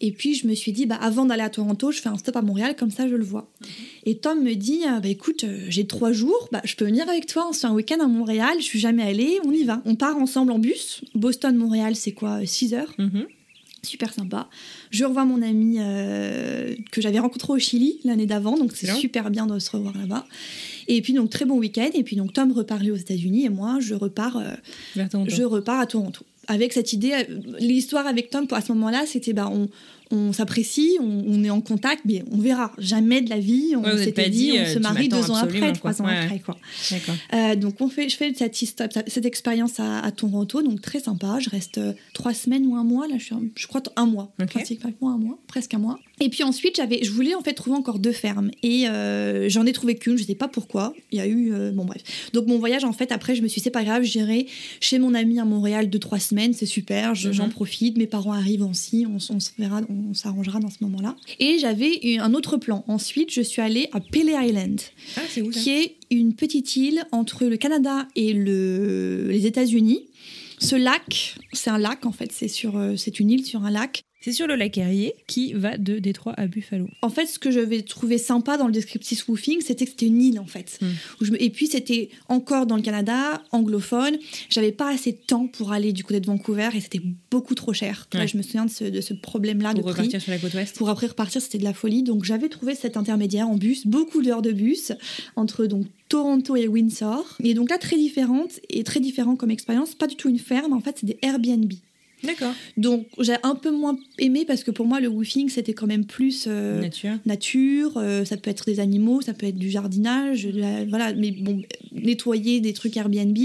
et puis je me suis dit, bah, avant d'aller à Toronto, je fais un stop à Montréal, comme ça je le vois. Et Tom me dit, ah, bah écoute, euh, j'ai trois jours, bah, je peux venir avec toi, on se fait un week-end à Montréal, je suis jamais allée, on y va. On part ensemble en bus. Boston-Montréal, c'est quoi 6 heures Mhm. Super sympa. Je revois mon ami euh, que j'avais rencontré au Chili l'année d'avant, donc c'est super bien de se revoir là-bas. Et puis donc très bon week-end. Et puis donc Tom reparlait aux États-Unis et moi je repars, euh, je repars à Toronto. Avec cette idée, euh, l'histoire avec Tom à ce moment-là, c'était bah on, on s'apprécie, on, on est en contact, mais on verra jamais de la vie. On Ouais, s'était dit, dit, on euh, se marie deux ans après, trois quoi. ans Ouais, après quoi. Euh, donc on fait, je fais cette, expérience à, à Toronto, donc très sympa. Je reste euh, trois semaines ou un mois, là je, suis je crois un mois, Ok. pratiquement un mois, presque un mois. Et puis ensuite j'avais, je voulais en fait trouver encore deux fermes et euh, j'en ai trouvé qu'une, je sais pas pourquoi. Il y a eu, euh, bon bref. Donc mon voyage en fait après je me suis dit c'est pas grave, j'irai chez mon ami à Montréal deux trois semaines, c'est super, je- Mhm. j'en profite. Mes parents arrivent aussi, on, on se verra, on s'arrangera dans ce moment-là. Et j'avais un autre plan. Ensuite je suis allée à Pele Island Ah, où qui est une petite île entre le Canada et le, les États-Unis. Ce lac, c'est un lac en fait, c'est sur, euh, c'est une île sur un lac. C'est sur le lac Erie qui va de Détroit à Buffalo. En fait, ce que je vais trouver sympa dans le descriptif woofing, c'était que c'était une île en fait. Mm. Où je me- Et puis c'était encore dans le Canada, anglophone. J'avais pas assez de temps pour aller du côté de Vancouver et c'était beaucoup trop cher. Là, je me souviens de ce, de ce problème-là de Pour prix. repartir sur la côte ouest. Pour après repartir, c'était de la folie. Donc j'avais trouvé cet intermédiaire en bus, beaucoup d'heures de bus entre donc Toronto et Windsor. Et donc là très différente et très différent comme expérience. Pas du tout une ferme, en fait c'est des Airbnb. D'accord. Donc j'ai un peu moins aimé parce que pour moi le woofing c'était quand même plus euh, Nature. nature. euh, ça peut être des animaux, ça peut être du jardinage, la- voilà. Mais bon, nettoyer des trucs Airbnb,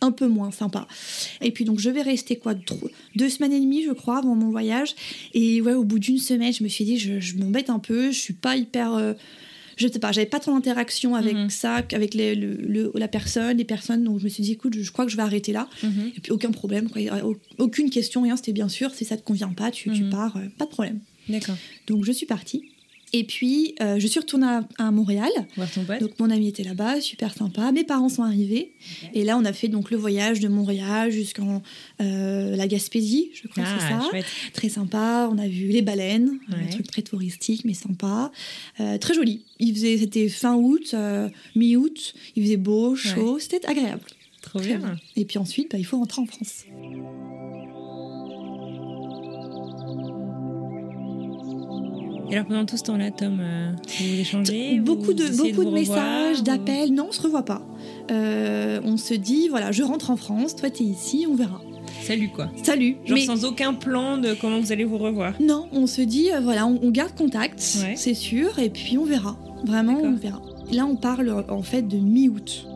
un peu moins sympa. Et puis donc je vais rester quoi deux semaines et demie je crois avant mon voyage. Et ouais au bout d'une semaine je me suis dit je, je m'embête un peu, je suis pas hyper euh, je sais pas, j'avais pas trop d'interaction avec Mhm. ça, avec les- le, le- la personne, les personnes, donc je me suis dit, écoute, je, je crois que je vais arrêter là. Mhm. Et puis aucun problème, quoi. Aucune question, rien, c'était bien sûr, si ça te convient pas, tu, tu Mhm. pars, euh, pas de problème. D'accord. Donc je suis partie. Et puis, euh, je suis retournée à, à Montréal. Voir ton pote. Donc, mon ami était là-bas, super sympa. Mes parents sont arrivés. Et là, on a fait donc le voyage de Montréal jusqu'en euh, la Gaspésie, je crois que c'est ah, ça. chouette. Très sympa. On a vu les baleines, Ouais. un truc très touristique, mais sympa. Euh, très joli. Il faisait, c'était fin août, mi-août. Il faisait beau, chaud. C'était agréable. Trop bien. Et puis ensuite, bah, il faut rentrer en France. Et alors pendant tout ce temps-là, Tom, euh, vous échangez beaucoup vous de, beaucoup messages, ou- d'appels. Non, on se revoit pas. Euh, on se dit, voilà, je rentre en France, toi, tu es ici, on verra. Salut quoi. Salut. Genre Mais sans aucun plan de comment vous allez vous revoir. non, on se dit, euh, voilà, on, on garde contact, Ouais. c'est sûr, et puis on verra. Vraiment, on verra. Là, on parle en fait de mi-août.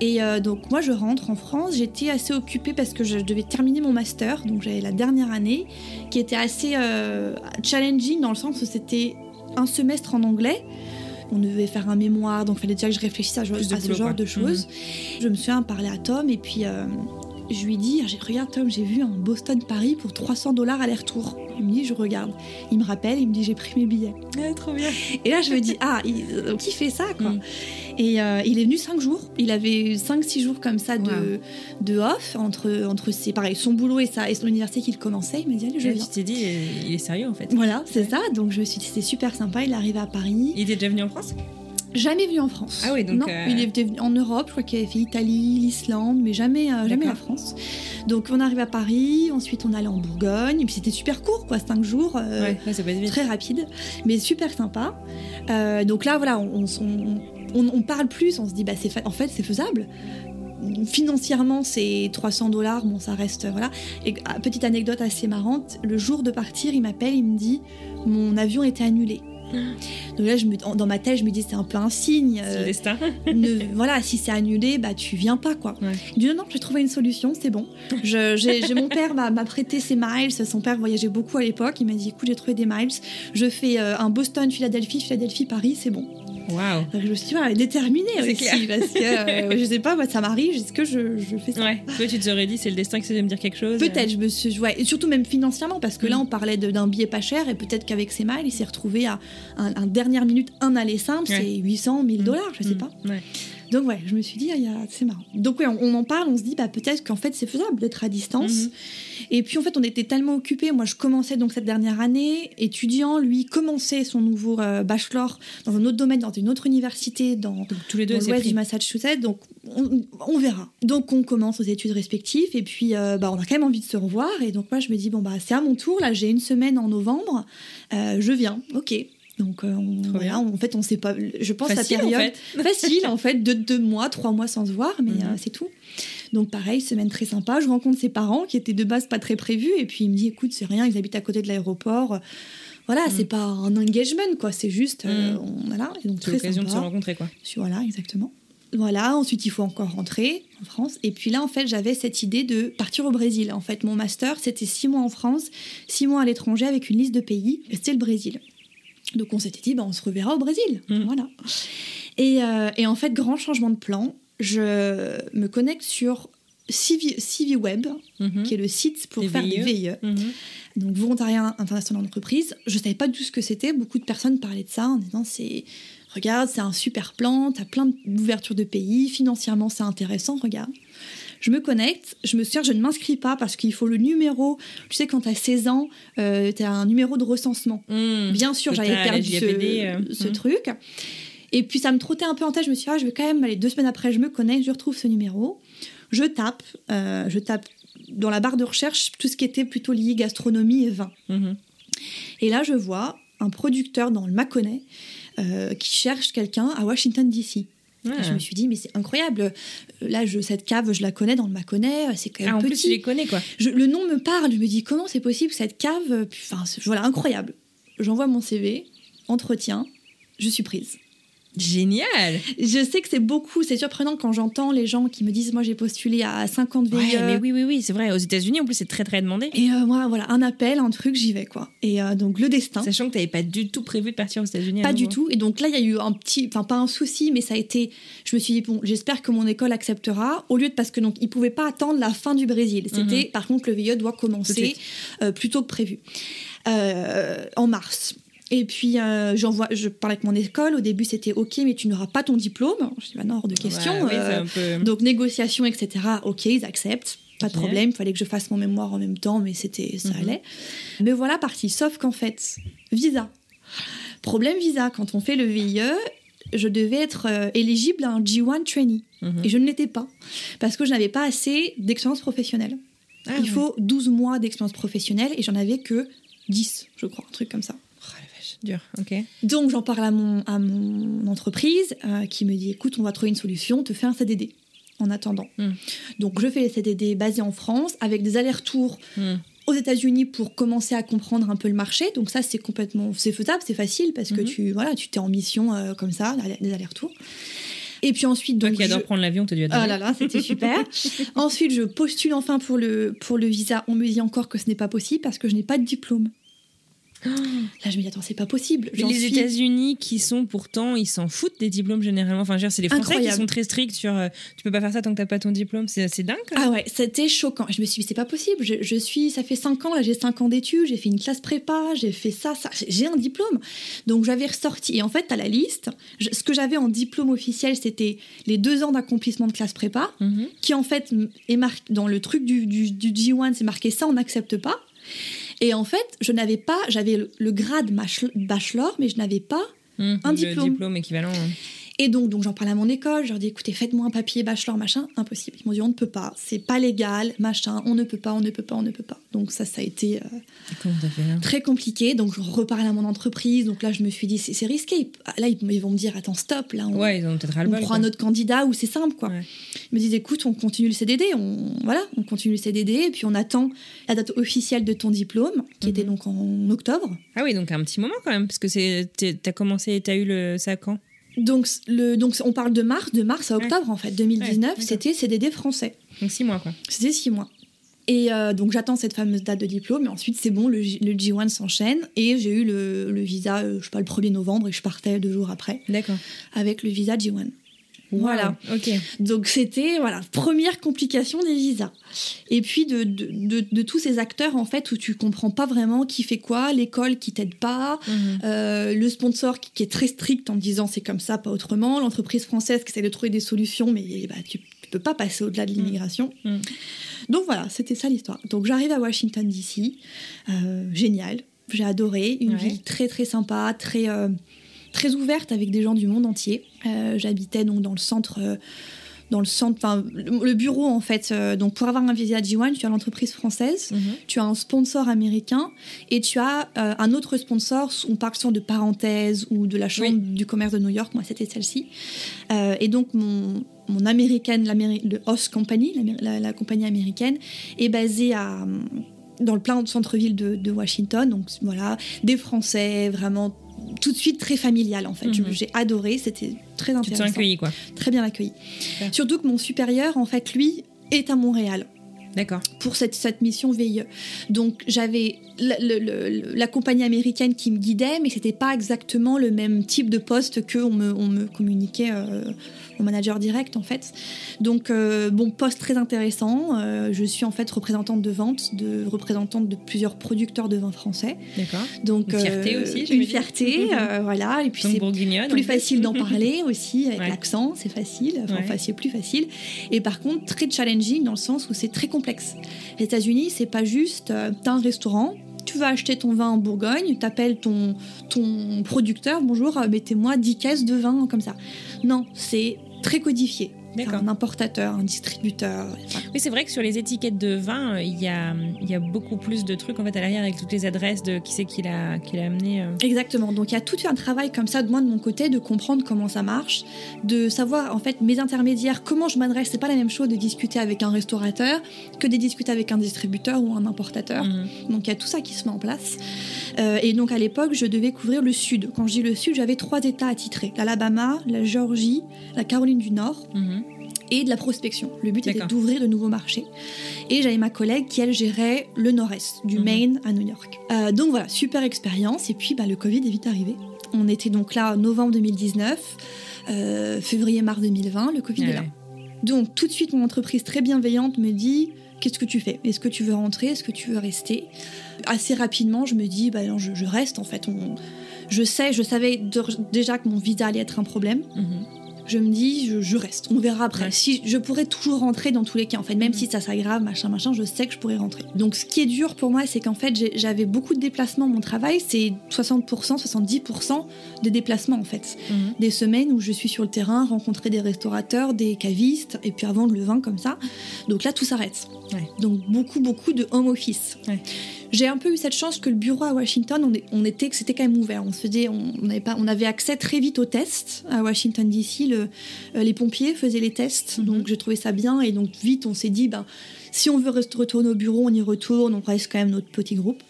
Et euh, donc moi je rentre en France, j'étais assez occupée parce que je devais terminer mon master, donc j'avais la dernière année, qui était assez euh, challenging dans le sens où c'était un semestre en anglais. On devait faire un mémoire, donc il fallait déjà que je réfléchisse à, ce genre quoi. de choses. Je me suis parlé à Tom et puis euh, je lui dis, regarde Tom, j'ai vu un Boston-Paris pour 300 dollars aller-retour. Il me dit, je regarde. Il me rappelle, il me dit, j'ai pris mes billets. Ah, trop bien. Et là, je me dis, ah, il, euh, qui fait ça, quoi? Mm. Et euh, il est venu 5 jours. Il avait 5-6 jours comme ça de, Wow. de off entre, entre ses, pareil, son boulot et, sa, et son université qu'il commençait. Il m'a dit, allez, je viens. t'ai dit, il est sérieux en fait. Voilà, c'est ça. Donc je me suis dit, c'était super sympa. Il est arrivé à Paris. Il était déjà venu en France? Jamais venu en France. Ah oui, donc, Non, euh, il était venu en Europe. Je crois qu'il avait fait Italie, l'Islande, mais jamais, euh, jamais la. France. Donc on arrive à Paris. Ensuite, on allait en Bourgogne. Et puis c'était super court, quoi, 5 jours. euh, Ouais, là ça passe vite. très rapide, mais super sympa. Euh, donc là, voilà, on, on, on- on parle plus, on se dit, bah, en fait, c'est faisable. Financièrement, c'est 300 dollars, bon, ça reste, voilà. Et ah, petite anecdote assez marrante, le jour de partir, il m'appelle, il me dit, mon avion était annulé. Donc là, je me, dans ma tête, je me dis, c'est un peu un signe. C'est euh, destin. ne- voilà, si c'est annulé, bah tu viens pas quoi. Ouais. Il dit non, non, j'ai trouvé une solution, c'est bon. J'ai mon père m'a m'a prêté ses miles. Son père voyageait beaucoup à l'époque. Il m'a dit écoute, j'ai trouvé des miles. Je fais euh, un Boston, Philadelphie, Philadelphie, Paris, c'est bon. Donc, je me suis dit déterminée aussi clair. parce que euh, je sais pas, moi ça m'arrive. Est-ce que je, je fais ça? Ouais. Toi tu te serais dit, c'est le destin qui essaie de me dire quelque chose. Peut-être, je me suis, ouais, et surtout même financièrement, parce que là Mm. on parlait d'un billet pas cher, et peut-être qu'avec ses miles, il s'est retrouvé à un, un dernière minute, un aller simple, Ouais. c'est 800, 1000 Mm. dollars, je sais Mm. pas. Ouais. Donc ouais, je me suis dit, ah, c'est marrant. Donc ouais, on, on en parle, on se dit, bah peut-être qu'en fait c'est faisable d'être à distance. Mhm. Et puis en fait, on était tellement occupés. Moi, je commençais donc cette dernière année, étudiant, lui commençait son nouveau euh, bachelor dans un autre domaine, dans une autre université, dans, Donc tous les deux, dans l'ouest du Massachusetts. Donc on, on verra. Donc on commence aux études respectives et puis euh, bah, on a quand même envie de se revoir. Et donc moi, je me dis, bon bah c'est à mon tour. Là, j'ai une semaine en novembre. Euh, je viens. Ok. Donc euh, on, voilà, en fait, on sait pas. Je pense Facile, la en période fait. facile en fait de deux mois, trois mois sans se voir, mais Mhm. euh, c'est tout. Donc pareil, semaine très sympa. Je rencontre ses parents qui étaient de base pas très prévus et puis il me dit écoute c'est rien, ils habitent à côté de l'aéroport. Voilà, Mhm. c'est pas un engagement quoi, c'est juste euh, Mhm. on, voilà. Et donc C'est l'occasion de se rencontrer quoi. Voilà, exactement. Voilà, ensuite il faut encore rentrer en France. Et puis là, en fait, j'avais cette idée de partir au Brésil. En fait, mon master, c'était six mois en France, six mois à l'étranger avec une liste de pays. Et c'était le Brésil. Donc on s'était dit, bah, on se reverra au Brésil. Mhm. Voilà. Et, euh, et en fait, grand changement de plan. Je me connecte sur CV, CV Web, Mhm. qui est le site pour Des faire des VIE. VIE Mhm. donc volontariat international d'entreprise. Je savais pas du tout ce que c'était. Beaucoup de personnes parlaient de ça en disant c'est regarde c'est un super plan, t'as plein d'ouvertures de pays, financièrement c'est intéressant, regarde. Je me connecte, je me souviens, je ne m'inscris pas parce qu'il faut le numéro. Tu sais, quand t'as 16 ans, euh, t'as un numéro de recensement. Mhm. Bien sûr, j'avais perdu ce, euh, ce mhm. truc. Et puis ça me trottait un peu en tête. Je me suis dit, ah, je vais quand même aller deux semaines après, je me connecte, je retrouve ce numéro. Je tape, euh, je tape dans la barre de recherche tout ce qui était plutôt lié gastronomie et vin. Mhm. Et là, je vois un producteur dans le Mâconnais euh, qui cherche quelqu'un à Washington DC. Et je me suis dit, mais c'est incroyable. Là, je, cette cave, je la connais dans le Mâconnais, c'est quand même Ah, en plus, tu les connais quoi. Je- le nom me parle, je me dis, comment c'est possible cette cave euh, Enfin, voilà, incroyable. J'envoie mon CV, entretien, je suis prise. Génial. Je sais que c'est beaucoup, c'est surprenant quand j'entends les gens qui me disent, moi j'ai postulé à 50 VIE. Ouais, mais oui, oui, oui, c'est vrai. Aux États-Unis, en plus, c'est très, très demandé. Et euh, moi, voilà, un appel, un truc, j'y vais, quoi. Et euh, donc, le destin. Sachant que t'avais pas du tout prévu de partir aux États-Unis. Pas du tout. Et donc là, il y a eu un petit, enfin pas un souci, mais ça a été. Je me suis dit bon, j'espère que mon école acceptera. Au lieu de parce que donc ils pouvaient pas attendre la fin du Brésil. C'était par contre le VIE doit Mhm. Commencer euh, plus tôt que prévu en mars. Et puis, euh, j'envoie, je parle avec mon école. Au début, c'était OK, mais tu n'auras pas ton diplôme. Je dis, bah non, hors de question. Ouais, Euh, peu- donc, négociation, etc. OK, ils acceptent. Pas de problème. Il fallait que je fasse mon mémoire en même temps, mais c'était, ça Mhm. allait. Mais voilà, parti. Sauf qu'en fait, visa. Problème visa. Quand on fait le VIE, je devais être euh, éligible à un G1 trainee. Mhm. Et je ne l'étais pas. Parce que je n'avais pas assez d'expérience professionnelle. Ah, Il faut 12 mois d'expérience professionnelle et j'en avais que 10, je crois, un truc comme ça. Dur, ok. Donc j'en parle à mon, à mon entreprise euh, qui me dit écoute, on va trouver une solution, on te fait un CDD en attendant. Hmm. Donc je fais les CDD basés en France avec des allers-retours Hmm. aux États-Unis pour commencer à comprendre un peu le marché. Donc ça c'est complètement c'est faisable, c'est facile parce que Mhm. tu voilà, tu t'es en mission euh, comme ça, des allers-retours. Et puis ensuite Toi donc qui adore je- prendre l'avion, t'as dû adorer. ah là là, c'était super. Ensuite, je postule enfin pour le, pour le visa. On me dit encore que ce n'est pas possible parce que je n'ai pas de diplôme. Là, je me dis, attends, c'est pas possible. Mais les suis- États-Unis qui sont pourtant, ils s'en foutent des diplômes généralement. Enfin, je veux dire, c'est les Français Incroyable. qui sont très stricts sur euh, tu peux pas faire ça tant que t'as pas ton diplôme. C'est c'est dingue. quand même. Ah ouais, c'était choquant. Je me suis dit, c'est pas possible. Je, je suis, ça fait 5 ans, là, j'ai 5 ans d'études, j'ai fait une classe prépa, j'ai fait ça, ça. J'ai un diplôme. Donc, j'avais ressorti. Et en fait, à la liste, je- ce que j'avais en diplôme officiel, c'était les deux ans d'accomplissement de classe prépa. Mhm. qui en fait est marqué dans le truc du, du, du G1, c'est marqué ça, on n'accepte pas. Et en fait, je n'avais pas, j'avais le, le grade bachelor, mais je n'avais pas. Mhm. Un Le diplôme. diplôme équivalent. hein. Et donc, donc j'en parle à mon école, je leur dis écoutez, faites-moi un papier bachelor, machin, impossible. Ils m'ont dit on ne peut pas, c'est pas légal, machin, on ne peut pas, on ne peut pas, on ne peut pas. Donc ça, ça a été euh, Et hein? très compliqué. Donc je reparle à mon entreprise. Donc là, je me suis dit c'est risqué. Là, ils, ils vont me dire attends, stop, là, on, Ouais, ils ont on prend quoi. un autre candidat ou c'est simple quoi. Ouais. Ils me disent écoute, on continue le CDD, on voilà, on continue le CDD et puis on attend la date officielle de ton diplôme qui était Mhm. donc en octobre. Ah oui, donc un petit moment quand même, parce que t'as commencé, t'as eu le ça quand? Donc le donc on parle de mars, de mars à Ouais. octobre en fait 2019, Ouais, d'accord. c'était CDD français. Donc six mois quoi. C'était six mois. Et euh, donc j'attends cette fameuse date de diplôme, et ensuite c'est bon, le G1 s'enchaîne, et j'ai eu le, le visa, euh, je sais pas, le 1er novembre, et je partais deux jours après D'accord. avec le visa G1. Voilà. Wow, Ok. Donc c'était voilà première complication des visas. Et puis de, de, de- de tous ces acteurs en fait où tu comprends pas vraiment qui fait quoi, l'école qui t'aide pas, Mhm. euh, le sponsor qui, qui est très strict en disant c'est comme ça pas autrement, l'entreprise française qui essaie de trouver des solutions mais bah, tu, tu peux pas passer au-delà de l'immigration. Mm. Donc voilà c'était ça l'histoire. Donc j'arrive à Washington D.C. euh, génial, j'ai adoré, une Ouais. ville très très sympa, très euh, très ouverte avec des gens du monde entier. Euh, J'habitais donc dans le centre. euh, dans le centre, enfin, le bureau en fait. euh, donc pour avoir un visa G1, tu as l'entreprise française, Mhm. tu as un sponsor américain et tu as euh, un autre sponsor. On parle souvent de parenthèse ou de la chambre du commerce de New York. Moi, c'était celle-ci. Euh, et donc mon mon américaine, le Host Company, la, la compagnie américaine, est basée à dans le plein centre-ville de, de Washington. Donc voilà, des Français, vraiment tout de suite très familial en fait. Mhm. J'ai adoré, c'était très Tu te intéressant sens accueilli quoi. très bien accueilli. Super. Surtout que mon supérieur, en fait, lui, est à Montréal D'accord. pour cette, cette mission VIE. Donc j'avais la, compagnie américaine qui me guidait, mais c'était pas exactement le même type de poste que on me, on me communiquait euh, au manager direct en fait. Donc euh, bon poste très intéressant. Euh, je suis en fait représentante de vente, de représentante de plusieurs producteurs de vin français. D'accord. Donc Une fierté euh, aussi, une fierté, voilà. Et puis c'est plus facile d'en parler aussi avec Ouais. l'accent, c'est facile, enfin Ouais. facile, plus facile. Et par contre, très challenging dans le sens où c'est très Les États-Unis, c'est pas juste, euh, un restaurant, tu vas acheter ton vin en Bourgogne, t'appelles ton, ton producteur, bonjour, euh, mettez-moi 10 caisses de vin comme ça. Non, c'est très codifié. Un importateur, un distributeur. enfin, Oui, c'est vrai que sur les étiquettes de vin, euh, il y a, il y a beaucoup plus de trucs en fait à l'arrière avec toutes les adresses de qui c'est qui l'a qui l'a amené. euh. Exactement. Donc il y a tout un travail comme ça de moi de mon côté de comprendre comment ça marche, de savoir en fait mes intermédiaires, comment je m'adresse. C'est pas la même chose de discuter avec un restaurateur que de discuter avec un distributeur ou un importateur. Mhm. Donc il y a tout ça qui se met en place. Euh, et donc à l'époque, je devais couvrir le sud. Quand je dis le sud, j'avais trois États à titrer l'Alabama, la Géorgie, la Caroline du Nord Mhm. Et de la prospection. Le but était d'ouvrir de nouveaux marchés. Et j'avais ma collègue qui, elle, gérait le nord-est, du Mhm. Maine à New York. Euh, donc voilà, super expérience. Et puis bah, le Covid est vite arrivé. On était donc là en novembre 2019, euh, février-mars 2020, le Covid est là. ouais. Donc tout de suite, mon entreprise très bienveillante me dit qu'est-ce que tu fais? Est-ce que tu veux rentrer? Est-ce que tu veux rester? Assez rapidement, je me dis, bah non, je, reste en fait. je sais, je savais déjà que mon visa allait être un problème. Mhm je me dis, je, reste. On verra après. Si je pourrais toujours rentrer dans tous les cas, en fait, même si ça s'aggrave, machin, machin, je sais que je pourrais rentrer. Donc, ce qui est dur pour moi, c'est qu'en fait, j'avais beaucoup de déplacements. Mon travail, c'est 60%, 70% de déplacements, en fait. Mhm. Des semaines où je suis sur le terrain, rencontrer des restaurateurs, des cavistes, et puis avant le vin comme ça. Donc là, tout s'arrête. Donc, beaucoup, beaucoup de home office. J'ai un peu eu cette chance que le bureau à Washington, on, on était, c'était quand même ouvert. On se faisait, on, avait pas, on avait accès très vite aux tests à Washington DC. Le, euh, les pompiers faisaient les tests, mhm. donc j'ai trouvé ça bien. Et donc vite, on s'est dit, ben, si on veut retourner au bureau, on y retourne. On reste quand même notre petit groupe.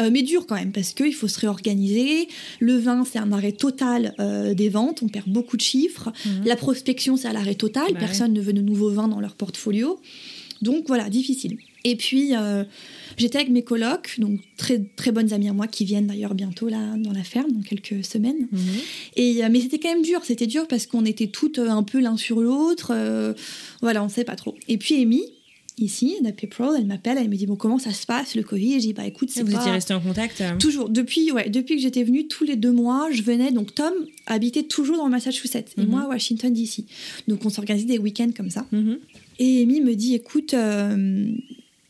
Euh, mais dur quand même parce qu'il faut se réorganiser. Le vin, c'est un arrêt total euh, des ventes, on perd beaucoup de chiffres. Mhm. La prospection, c'est à l'arrêt total, bah personne ne veut de nouveaux vins dans leur portfolio. Donc voilà, difficile. Et puis, J'étais avec mes colocs, donc très, très bonnes amies à moi, qui viennent d'ailleurs bientôt là dans la ferme, dans quelques semaines. Mhm. Et, euh, mais c'était quand même dur, c'était dur parce qu'on était toutes euh, un peu l'un sur l'autre. Euh, voilà, on ne sait pas trop. Et puis Amy, ici, la Pro, elle m'appelle, elle me dit bon comment ça se passe le Covid? Et je dis bah écoute c'est Vous étiez resté en contact Toujours depuis ouais depuis que j'étais venue tous les deux mois je venais donc Tom habitait toujours dans le Massachusetts et mhm. moi à Washington DC donc on s'organisait des week-ends comme ça. Mhm. Et Amy me dit écoute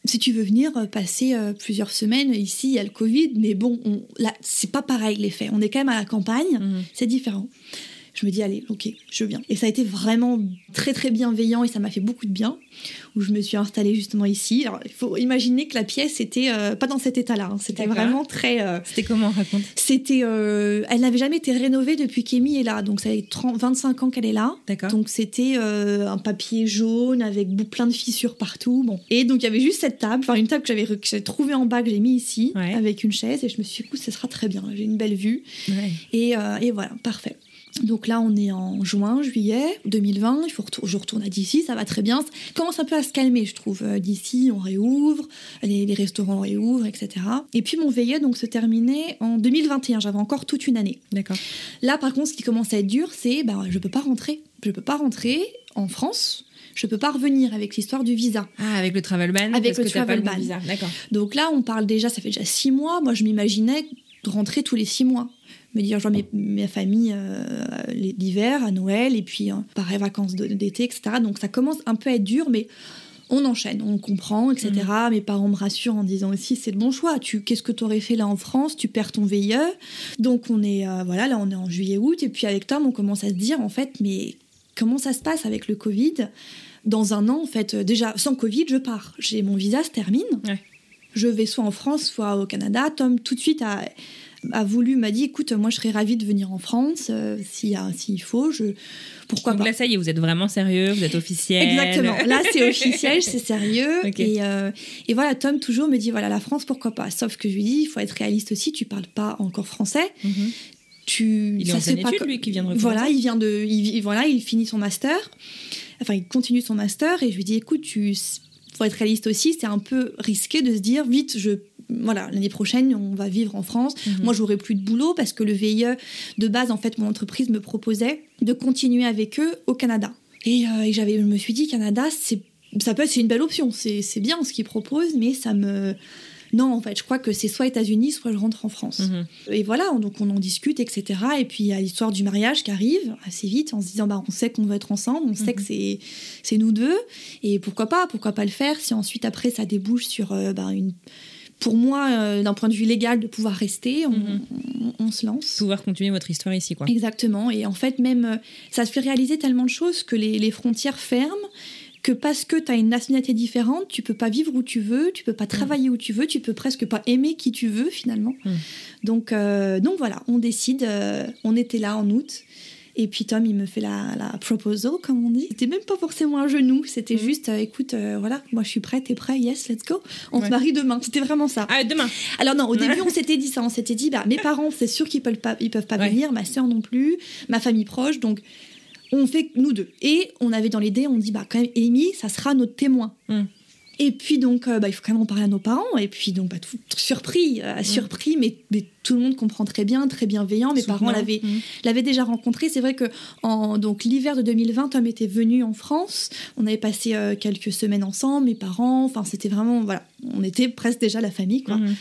si tu veux venir euh, passer euh, plusieurs semaines ici, il y a le Covid, mais bon, on, là, c'est pas pareil l'effet. On est quand même à la campagne, mhm. c'est différent. Je me dis, allez, ok, je viens. Et ça a été vraiment très, très bienveillant et ça m'a fait beaucoup de bien où je me suis installée justement ici. Alors, il faut imaginer que la pièce était euh, pas dans cet état-là. Hein. C'était vraiment très. Euh, c'était comment raconte? C'était. Euh, elle n'avait jamais été rénovée depuis qu'Amy est là. Donc ça fait 30, 25 ans qu'elle est là. D'accord. Donc c'était un papier jaune avec plein de fissures partout. Bon. Et donc il y avait juste cette table, enfin une table que j'avais trouvée en bas que j'ai mis ici avec une chaise et je me suis dit, écoute, ce sera très bien. J'ai une belle vue. Et, et voilà, parfait. Donc là, on est en juin, juillet 2020. Il faut je retourne à d'ici, ça va très bien. Ça commence un peu à se calmer, je trouve. Euh, d'ici, on réouvre, les, restaurants réouvrent, etc. Et puis mon veillet donc se terminait en 2021. J'avais encore toute une année. D'accord. Là, par contre, ce qui commence à être dur, c'est bah, je peux pas rentrer. Je peux pas rentrer en France. Je peux pas revenir avec l'histoire du visa. Ah, avec le travel ban. Avec le travel ban. D'accord. Donc là, on parle déjà, ça fait déjà six mois. Moi, je m'imaginais rentrer tous les six mois me dire, je vois mes, familles euh, l'hiver, à Noël, et puis hein, pareil, vacances d'été, etc. Donc ça commence un peu à être dur, mais on enchaîne, on comprend, etc. Mm. Mes parents me rassurent en disant aussi, c'est le bon choix. Tu, qu'est-ce que tu aurais fait là en France? Tu perds ton VIE. Donc on est, euh, voilà, là on est en juillet-août, et puis avec Tom, on commence à se dire, en fait, mais comment ça se passe avec le Covid Dans un an, en fait, déjà, sans Covid, je pars. J'ai mon visa se termine. Je vais soit en France, soit au Canada. Tom, tout de suite, a a voulu, m'a dit, écoute, moi je serais ravie de venir en France, euh, s'il faut, je, pourquoi Donc pas. là, ça y est, vous êtes vraiment sérieux, vous êtes officiel. Exactement, là c'est officiel, c'est sérieux. Et, euh, et, voilà, Tom toujours me dit, voilà, la France, pourquoi pas. Sauf que je lui dis, il faut être réaliste aussi, tu parles pas encore français. Mhm. Tu, il est en pleine étude, lui, qui vient de Voilà, il vient de, il, voilà, il finit son master. Enfin, il continue son master et je lui dis, écoute, tu faut être réaliste aussi, c'est un peu risqué de se dire vite, je voilà, l'année prochaine, on va vivre en France. Mhm. Moi, j'aurai plus de boulot parce que le VIE, de base, en fait, mon entreprise me proposait de continuer avec eux au Canada. Et, euh, j'avais, je me suis dit, Canada, c'est, ça peut être, c'est une belle option. C'est, bien ce qu'ils proposent, mais ça me, non, en fait, je crois que c'est soit États-Unis, soit je rentre en France. Mhm. Et voilà, donc on en discute, etc. Et puis il y a l'histoire du mariage qui arrive assez vite en se disant, bah, on sait qu'on va être ensemble, on sait que mhm. c'est, c'est nous deux. Et pourquoi pas, pourquoi pas le faire si ensuite après ça débouche sur euh, bah, une pour moi, euh, d'un point de vue légal, de pouvoir rester, mhm. on, se lance. Pouvoir continuer votre histoire ici, quoi. Exactement. Et en fait, même, euh, ça se fait réaliser tellement de choses que les, frontières ferment que parce que tu as une nationalité différente, tu peux pas vivre où tu veux, tu peux pas mhm. travailler où tu veux, tu peux presque pas aimer qui tu veux finalement. Mhm. Donc, euh, donc voilà, on décide, on était là en août, et puis Tom, il me fait la, la proposal, comme on dit. C'était même pas forcément un genou, c'était mhm. juste, euh, écoute, euh, voilà, moi je suis prête, t'es prêt, yes, let's go. On se marie demain. C'était vraiment ça. Ah, demain. Alors non, au début, on s'était dit ça. On s'était dit, bah, mes parents, c'est sûr qu'ils peuvent pas, ils peuvent pas venir, ma soeur non plus, ma famille proche, donc on fait nous deux. Et on avait dans l'idée, on dit, bah, quand même, Amy, ça sera notre témoin. Mm. Et puis donc, euh, bah, il faut quand même en parler à nos parents. Et puis donc, bah, tout, surpris, euh, surpris, mais, mais, tout le monde comprend très bien, très bienveillant. Mes parents l'avaient mmh. l'avaient déjà rencontré. C'est vrai que en donc l'hiver de 2020, Tom était venu en France. On avait passé euh, quelques semaines ensemble, mes parents. Enfin, c'était vraiment voilà, on était presque déjà la famille quoi. Mmh.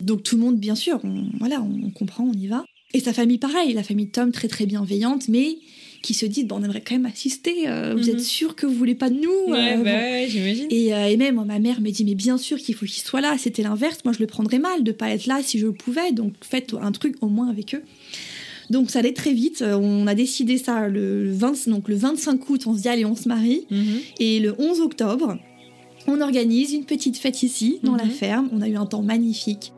Donc tout le monde, bien sûr, on, voilà, on comprend, on y va. Et sa famille, pareil, la famille de Tom, très très bienveillante, mais qui se disent bon, on aimerait quand même assister. Euh, vous êtes mhm. sûr que vous voulez pas de nous Ouais, euh, bah j'imagine. Et, euh, et, même ma mère me dit mais bien sûr qu'il faut qu'il soit là. C'était l'inverse. Moi, je le prendrais mal de pas être là si je pouvais. Donc faites un truc au moins avec eux. Donc ça allait très vite. On a décidé ça le 20, donc le 25 août. On se dit allez, on se marie. Mhm. Et le 11 octobre, on organise une petite fête ici dans la mhm. ferme. On a eu un temps magnifique.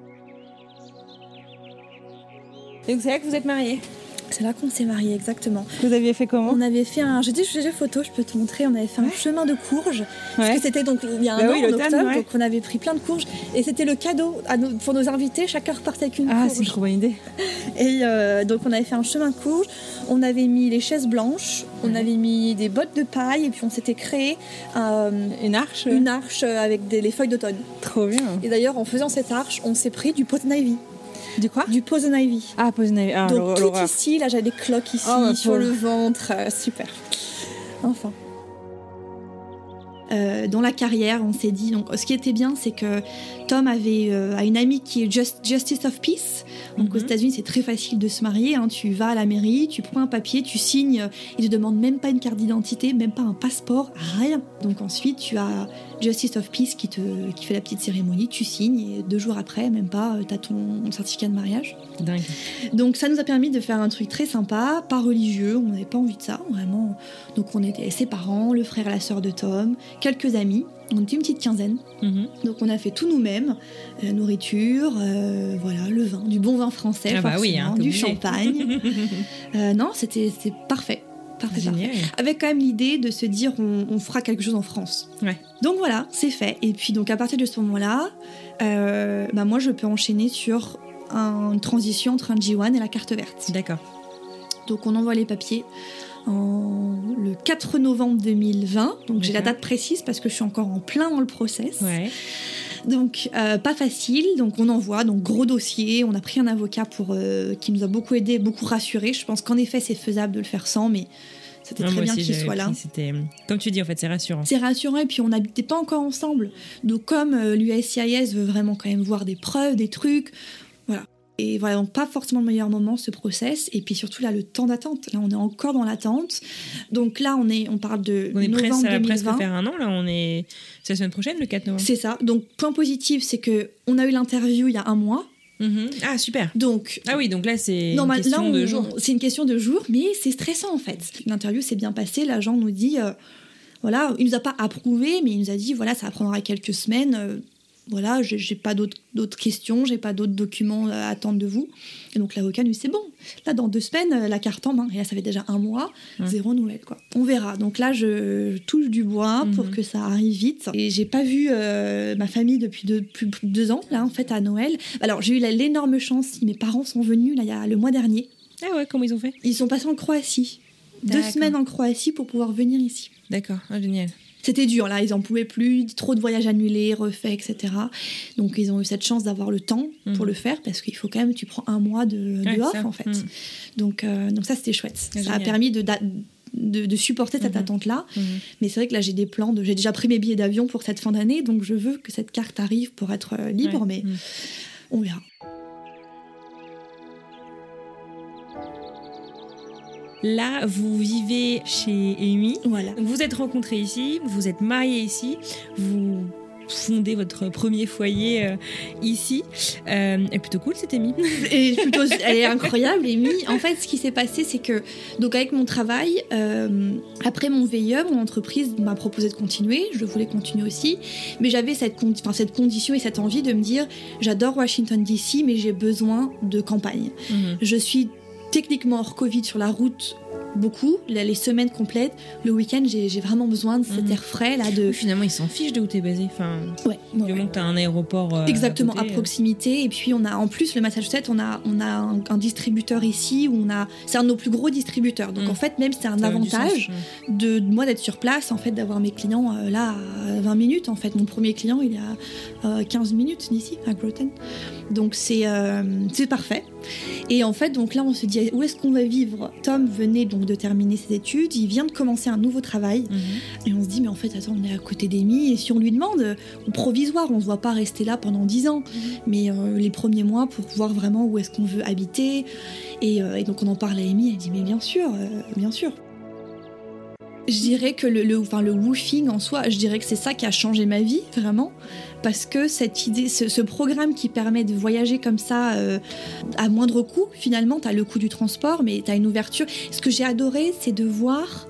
Et c'est là que vous êtes mariés? C'est là qu'on s'est mariés, exactement. Vous aviez fait comment On avait fait un. J'ai dit, j'ai des photos, je peux te montrer. On avait fait un chemin de courge. Parce que c'était donc il y a un bah an, en octobre, donc on avait pris plein de courges. Et c'était le cadeau à pour nos invités. Chacun repartait avec une ah, courge. Ah, c'est une trop bonne idée. Et euh, donc on avait fait un chemin de courge. On avait mis les chaises blanches. On avait mis des bottes de paille. Et puis on s'était créé euh, une arche. Une arche avec des, les feuilles d'automne. Trop bien. Et d'ailleurs, en faisant cette arche, on s'est pris du poison ivy. Du quoi Du poison ivy. Ah, poison ivy. Ah, Donc tout ici, là j'ai des cloques ici, oh, sur le ventre. Euh, super. Enfin. Euh, dans la carrière, on s'est dit. Donc, ce qui était bien, c'est que Tom avait euh, une amie qui est Justice of Peace. Donc, aux mhm. États-Unis, c'est très facile de se marier. Hein. Tu vas à la mairie, tu prends un papier, tu signes. Ils te demandent même pas une carte d'identité, même pas un passeport, rien. Donc, ensuite, tu as Justice of Peace qui, te, qui fait la petite cérémonie, tu signes et deux jours après, même pas, tu as ton certificat de mariage. Dingue. Donc ça nous a permis de faire un truc très sympa, pas religieux, on n'avait pas envie de ça, vraiment. Donc on était ses parents, le frère et la sœur de Tom, quelques amis. On était une petite quinzaine. Mhm. Donc on a fait tout nous-mêmes, la nourriture, euh, voilà, le vin, du bon vin français, ah bah oui, hein, du champagne. Euh, non, c'était parfait. Avec quand même l'idée de se dire on, fera quelque chose en France. Donc voilà, c'est fait. Et puis donc à partir de ce moment-là, euh, bah moi je peux enchaîner sur une transition entre un G1 et la carte verte. D'accord. Donc on envoie les papiers en, le 4 novembre 2020. Donc j'ai la date précise parce que je suis encore en plein dans le process. Donc euh, pas facile, donc on envoie, donc gros dossier, on a pris un avocat pour, euh, qui nous a beaucoup aidé, beaucoup rassuré. Je pense qu'en effet c'est faisable de le faire sans, mais c'était très bien qu'il soit là. C'était, comme tu dis, en fait, c'est rassurant. C'est rassurant, et puis on n'habitait pas encore ensemble. Donc, comme euh, l'USCIS veut vraiment quand même voir des preuves, des trucs, voilà. Et voilà, donc pas forcément le meilleur moment ce process. Et puis surtout là, le temps d'attente. Là, on est encore dans l'attente. Donc là, on est, on parle de on est novembre presque, 2020. presque faire un an. Là, on est, c'est la semaine prochaine, le 4 novembre. C'est ça. Donc point positif, c'est que on a eu l'interview il y a un mois. Mhm. Ah super. Donc ah oui donc là c'est une question de jours. C'est une question de jours, mais c'est stressant en fait. L'interview s'est bien passée. L'agent nous dit euh, voilà, il nous a pas approuvé, mais il nous a dit voilà ça prendra quelques semaines. Euh, voilà, j'ai pas d'autres questions, j'ai pas d'autres documents à attendre de vous. Et donc l'avocat dit c'est bon, là dans deux semaines, euh, la carte en main. Et là ça fait déjà un mois, zéro nouvelle quoi. On verra. Donc là je, touche du bois pour mhm. que ça arrive vite. Et j'ai pas vu euh, ma famille depuis plus de deux ans là en fait à Noël. Alors j'ai eu l'énorme chance, mes parents sont venus là il y a le mois dernier. Ah ouais, comment ils ont fait? Ils sont passés en Croatie. Deux semaines en Croatie pour pouvoir venir ici. D'accord, ah, génial c'était dur là, ils en pouvaient plus, trop de voyages annulés, refaits, etc. Donc ils ont eu cette chance d'avoir le temps pour mhm. le faire parce qu'il faut quand même, tu prends un mois de, off en fait. Mhm. Donc, euh, donc ça c'était chouette. ça a permis de, de, supporter cette mhm. attente-là. Mais c'est vrai que là j'ai des plans, de, j'ai déjà pris mes billets d'avion pour cette fin d'année, donc je veux que cette carte arrive pour être euh, libre, mais on verra. Là, vous vivez chez Amy. Voilà. Vous êtes rencontrés ici, vous êtes mariés ici, vous fondez votre premier foyer euh, ici. Euh, elle est plutôt cool cette Amy. Et plutôt, elle est incroyable Amy. En fait, ce qui s'est passé, c'est que donc avec mon travail, euh, après mon VIE, mon entreprise m'a proposé de continuer. Je voulais continuer aussi, mais j'avais cette, cette condition et cette envie de me dire, j'adore Washington DC, mais j'ai besoin de campagne. Mhm. Je suis techniquement hors Covid sur la route beaucoup, les semaines complètes. Le week-end, j'ai vraiment besoin de cet Mhm. air frais là. De... Finalement, ils s'en fichent de où t'es basé. Enfin, Ouais, du ouais. moment que t'as un aéroport. euh, Exactement, à, côté, proximité. Et puis on a en plus le Massachusetts, on a, on a un, un distributeur ici où on a, c'est un de nos plus gros distributeurs. Donc Mm. en fait, même c'est un ça avantage sens, de, de moi d'être sur place, en fait, d'avoir mes clients euh, là à 20 minutes. En fait, mon premier client il est à euh, 15 minutes d'ici à Groton. Donc c'est euh, c'est parfait. Et en fait, donc là, on se dit où est-ce qu'on va vivre Tom venait donc de terminer ses études, il vient de commencer un nouveau travail. Mhm. Et on se dit, mais en fait, attends, on est à côté d'Amy, et si on lui demande, au provisoire, on ne se voit pas rester là pendant 10 ans, mais euh, les premiers mois pour voir vraiment où est-ce qu'on veut habiter. Et, euh, et donc on en parle à Amy, elle dit, mais bien sûr, euh, bien sûr. Je dirais que le, le, enfin, le woofing en soi, je dirais que c'est ça qui a changé ma vie, vraiment. Parce que cette idée, ce, ce programme qui permet de voyager comme ça euh, à moindre coût, finalement, tu as le coût du transport, mais tu as une ouverture. Ce que j'ai adoré, c'est de voir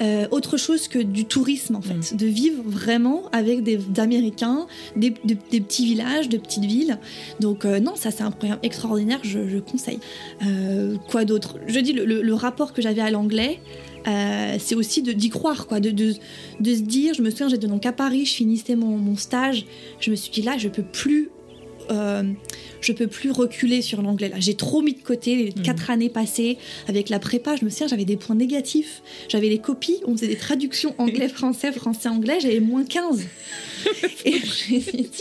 euh, autre chose que du tourisme, en fait. De vivre vraiment avec des, Américains, des, de- des petits villages, de petites villes. Donc, euh, non, ça, c'est un programme extraordinaire, je, je conseille. Euh, quoi d'autre? Je dis, le, le- le rapport que j'avais à l'anglais, euh, c'est aussi d'y croire, quoi, de, de, de se dire, je me souviens, j'étais donc à Paris, je finissais mon, mon stage, je me suis dit là, je peux plus, euh, je peux plus reculer sur l'anglais. Là, j'ai trop mis de côté les Mhm. quatre années passées avec la prépa. Je me souviens, j'avais des points négatifs, j'avais les copies, on faisait des traductions anglais-français, français-anglais, j'avais moins 15. Et,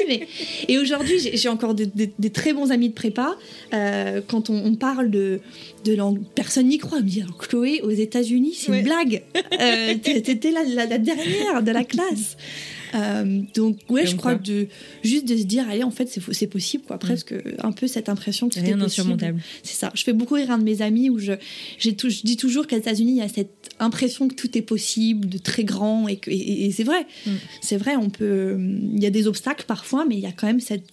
mais- aujourd'hui, j'ai encore de- de- des très bons amis de prépa. Euh, quand on, on parle de, de langue, personne n'y croit. Me dire Chloé aux États-Unis, c'est Ouais. une blague. Euh, t'é- T'étais la, la- la dernière de la classe. Euh, donc ouais, je crois quoi. de juste de se dire allez en fait c'est c'est possible quoi presque un peu cette impression que Rien d'insurmontable. C'est ça. Je fais beaucoup rire un de mes amis où je, tout- je dis toujours qu'aux États-Unis, il y a cette impression que tout est possible, de très grand, et, que, et, et c'est vrai. Mm. C'est vrai, on peut. Il y a des obstacles parfois, mais il y a quand même cette,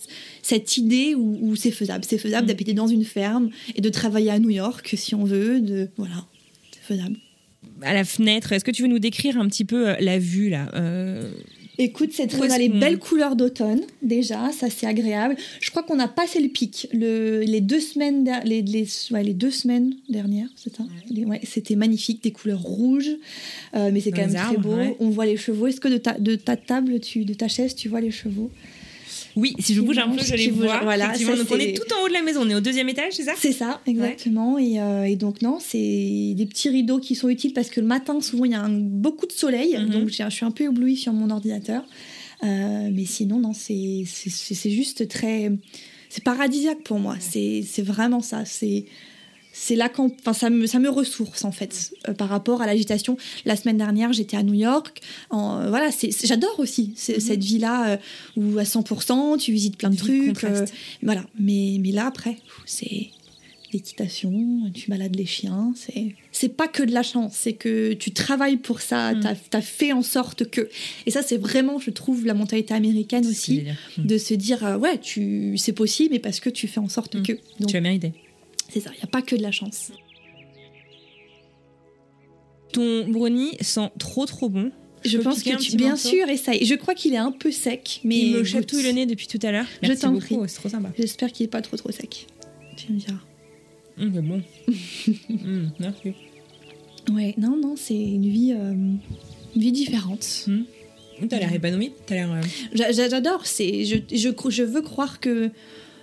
cette idée où, où c'est faisable. C'est faisable Mm. d'habiter dans une ferme et de travailler à New York si on veut. De, voilà, c'est faisable. À la fenêtre, est-ce que tu veux nous décrire un petit peu euh, la vue là euh, Écoute, c'est très- Où on a les belles couleurs d'automne déjà, ça c'est agréable. Je crois qu'on a passé le pic. Le, les deux semaines, les, les, ouais, les deux semaines dernières, c'est ça. Les- ouais, c'était magnifique, des couleurs rouges, euh, mais c'est quand même très beau. On voit les chevaux. Est-ce que de ta, de ta table, tu, de ta chaise, tu vois les chevaux? Oui, si je bouge un peu, je les vois. voilà, effectivement. ça, Donc on est tout en haut de la maison, on est au deuxième étage, c'est ça? C'est ça, exactement. Et, euh, et donc, non, c'est des petits rideaux qui sont utiles parce que le matin, souvent, il y a un- beaucoup de soleil. Mhm. Donc, je suis un peu éblouie sur mon ordinateur. Euh, mais sinon, non, c'est juste très. C'est paradisiaque pour moi. C'est c'est vraiment ça. C'est. C'est là quand, enfin, ça me, ça me ressource en fait euh, par rapport à l'agitation. La semaine dernière, j'étais à New York. En, euh, voilà, c'est, j'adore aussi Mhm. cette vie-là euh, où à 100%, tu visites plein de trucs. voilà, mais, mais là après, c'est l'équitation, tu balades les chiens. C'est, c'est pas que de la chance, c'est que tu travailles pour ça. Mm. T'as, as fait en sorte que. Et ça, c'est vraiment, je trouve, la mentalité américaine aussi, de se dire ouais, tu, c'est possible, mais parce que tu fais en sorte Mm. que. Donc Tu as mérité. C'est ça, il y a pas que de la chance. Ton brownie sent trop trop bon. Je pense que tu, bien morceau sûr, essaye. Je crois qu'il est un peu sec, mais Il me chatouille le nez depuis tout à l'heure. Je t'en prie. c'est trop sympa. J'espère qu'il est pas trop trop sec. Tu me diras. Hum, c'est bon. Hum, merci. Ouais, non, non, c'est une vie, euh, une vie différente. Hum, T'as l'air épanoui. T'as l'air. euh, J'a- j'a- J'adore. C'est, je, je, je veux croire que.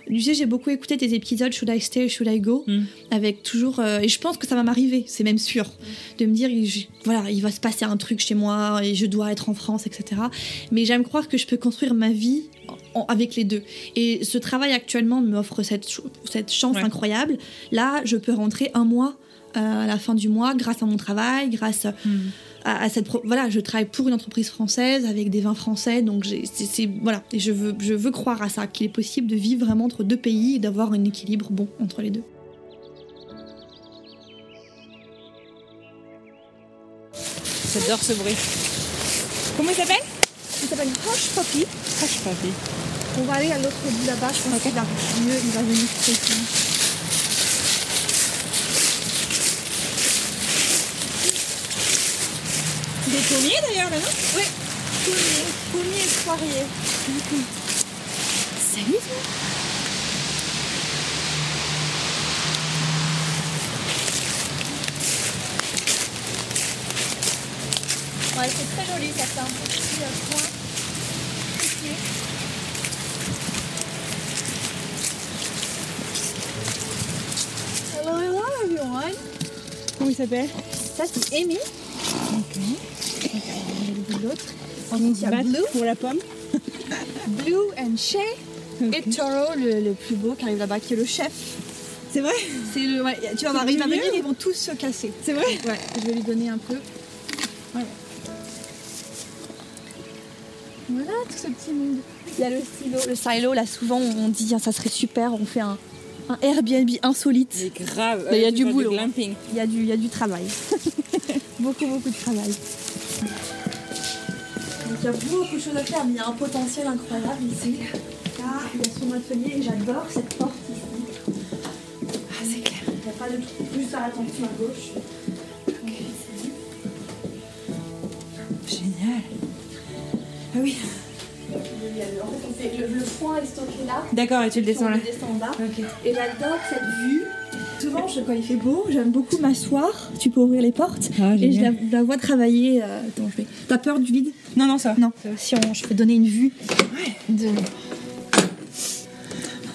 Tu sais, j'ai beaucoup écouté tes épisodes Should I Stay, Should I Go Mm. avec toujours. euh, et je pense que ça va m'arriver, c'est même sûr, de me dire, je- voilà, il va se passer un truc chez moi et je dois être en France, etc. Mais j'aime croire que je peux construire ma vie en- avec les deux. Et ce travail actuellement m'offre cette, cette chance Ouais. incroyable. Là, je peux rentrer un mois euh, à la fin du mois grâce à mon travail, grâce hum. À, à cette pro- voilà je travaille pour une entreprise française avec des vins français donc c'est voilà. Et je veux je veux croire à ça qu'il est possible de vivre vraiment entre deux pays et d'avoir un équilibre bon entre les deux. J'adore ce bruit. Comment il s'appelle? Il s'appelle Hush Poppy. Hush on va aller à l'autre bout là-bas je pense qu'il arrive mieux il va venir Des pommiers d'ailleurs là, non oui pommier pommier et poirier salut Ouais, c'est très joli, ça fait un petit euh, coin. Ici. Hello, hello everyone. Comment il s'appelle? Ça c'est Amy. L'autre. Y a Bat Blue. pour la pomme. Blue and Shay. Et Toro, le, le plus beau qui arrive là-bas, qui est le chef. C'est vrai C'est le, ouais, tu vas voir, C'est il va mieux. venir, ils vont tous se casser. C'est vrai Ouais, je vais lui donner un peu. Voilà. Voilà tout ce petit monde. Il y a le silo. Le silo, là, souvent, on dit ah, ça serait super, on fait un, un Airbnb insolite. C'est grave. Mais il y a du boulot. glamping. Il y a du, il y a du travail. beaucoup, beaucoup de travail. Donc il y a beaucoup de choses à faire, mais il y a un potentiel incroyable ici. Là, il y a son atelier et j'adore cette porte ici. Ah, c'est clair. Il n'y a pas de truc, juste à l'attention à gauche. Ok, c'est bon. Génial. Ah oui. En fait, on fait, le, le foin est stocké là. D'accord, et tu le descends là. le descend en bas. Et j'adore cette vue. Souvent, je- quand il fait beau, j'aime beaucoup m'asseoir. Tu peux ouvrir les portes. Ah, et je la, vois travailler. euh, attends, je vais. T'as peur du vide? Non, non, ça. Non. Si on, je peux donner une vue de.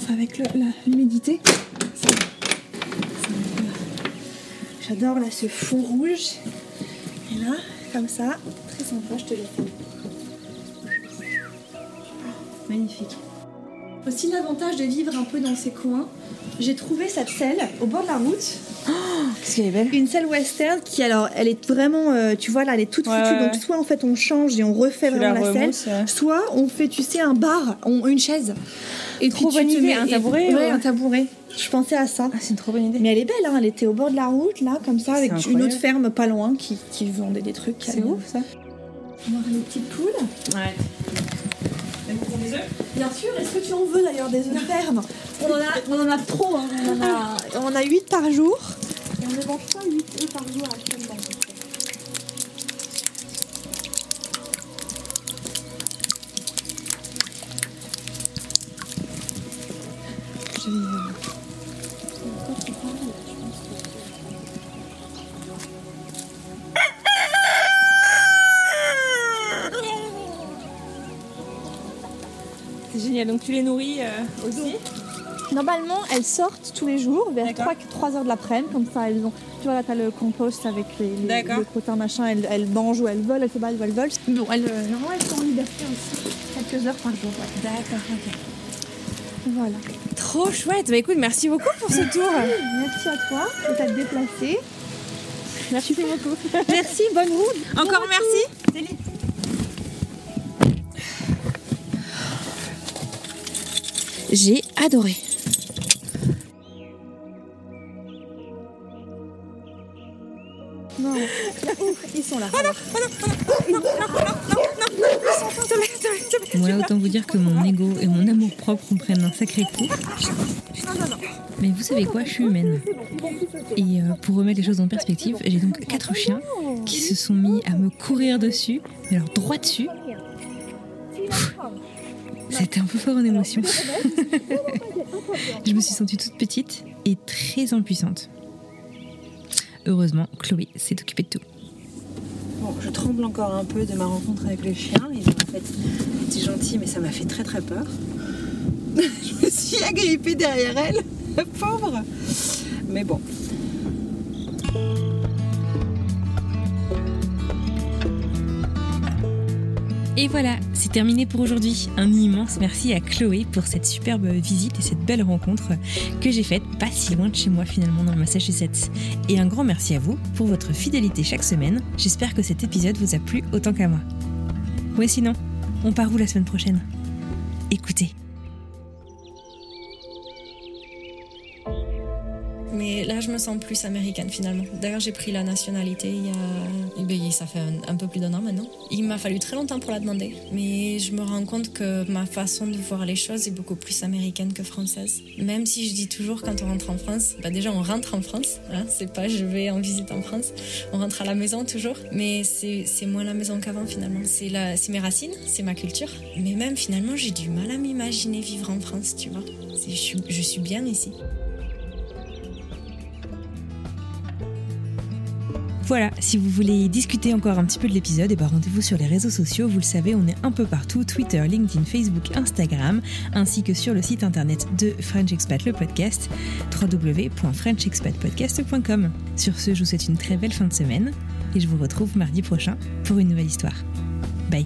Enfin, avec le- la- l'humidité. ça- ça me- J'adore là ce fond rouge. Et là, comme ça, très sympa, je te laisse. Magnifique. Aussi l'avantage de vivre un peu dans ces coins, j'ai trouvé cette selle au bord de la route, Qu'est-ce qu'elle est belle une selle western qui alors elle est vraiment, euh, tu vois là, elle est toute foutue, ouais, donc soit en fait on change et on refait Tu vraiment la selle, ouais. soit on fait tu sais un bar, on- une chaise. Et Trop puis bonne idée, mets- un et- tabouret, ouais. un tabouret. Je pensais à ça. Ah, c'est une trop bonne idée. Mais elle est belle, hein, elle était au bord de la route là, comme ça, avec une autre ferme pas loin qui, qui vendait des trucs. C'est ouf ça. Voir les petites poules. Ouais. Bien sûr, est-ce que tu en veux d'ailleurs des œufs fermes? On en, a, on en a trop, hein. on, en a, on en a 8 par jour. Et on ne mange pas 8 œufs par jour actuellement. Donc tu les nourris euh, aussi Normalement, elles sortent tous les jours vers D'accord. 3, heures de l'après-midi. Comme ça, elles ont. Tu vois, là, t'as le compost avec les, les, machin. Elles, elles mangent où elles veulent, elles se battent où elles veulent. Bon, elles, euh, normalement, elles sont en liberté aussi. Quelques heures par jour. ouais. D'accord, ok. Voilà. Trop chouette. Bah écoute, merci beaucoup pour ce tour. Merci à toi de t'être déplacé. Merci beaucoup. Merci, bonne route. Encore merci. J'ai adoré. Non, ils sont là. Bon là autant vous dire que mon ego et mon amour propre en prennent un sacré coup. Mais vous savez quoi, je suis humaine. Et euh, pour remettre les choses en perspective, j'ai donc quatre chiens qui se sont mis à me courir dessus, mais alors droit dessus. C'était un peu fort en émotion. je me suis sentie toute petite et très impuissante. Heureusement, Chloé s'est occupée de tout. Bon, je tremble encore un peu de ma rencontre avec les chiens. Ils ont en fait été gentils, mais ça m'a fait très très peur. je me suis agrippée derrière elle, la pauvre. Mais bon. Et voilà, c'est terminé pour aujourd'hui. Un immense merci à Chloé pour cette superbe visite et cette belle rencontre que j'ai faite pas si loin de chez moi finalement dans le Massachusetts. Et un grand merci à vous pour votre fidélité chaque semaine. J'espère que cet épisode vous a plu autant qu'à moi. Ouais sinon, on part où la semaine prochaine? Écoutez. Mais là, je me sens plus américaine finalement. D'ailleurs, j'ai pris la nationalité il y a. eh ben, ça fait un, un peu plus d'un an maintenant. Il m'a fallu très longtemps pour la demander. Mais je me rends compte que ma façon de voir les choses est beaucoup plus américaine que française. Même si je dis toujours quand on rentre en France, bah déjà on rentre en France. Hein, c'est pas je vais en visite en France. On rentre à la maison toujours. Mais c'est moins la maison qu'avant finalement. C'est mes racines, c'est ma culture. Mais même finalement, j'ai du mal à m'imaginer vivre en France, tu vois. C'est- Je suis, je suis bien ici. Voilà, si vous voulez discuter encore un petit peu de l'épisode, eh ben rendez-vous sur les réseaux sociaux. Vous le savez, on est un peu partout Twitter, LinkedIn, Facebook, Instagram, ainsi que sur le site internet de French Expat le podcast, www.frenchexpatpodcast.com. Sur ce, je vous souhaite une très belle fin de semaine et je vous retrouve mardi prochain pour une nouvelle histoire. Bye.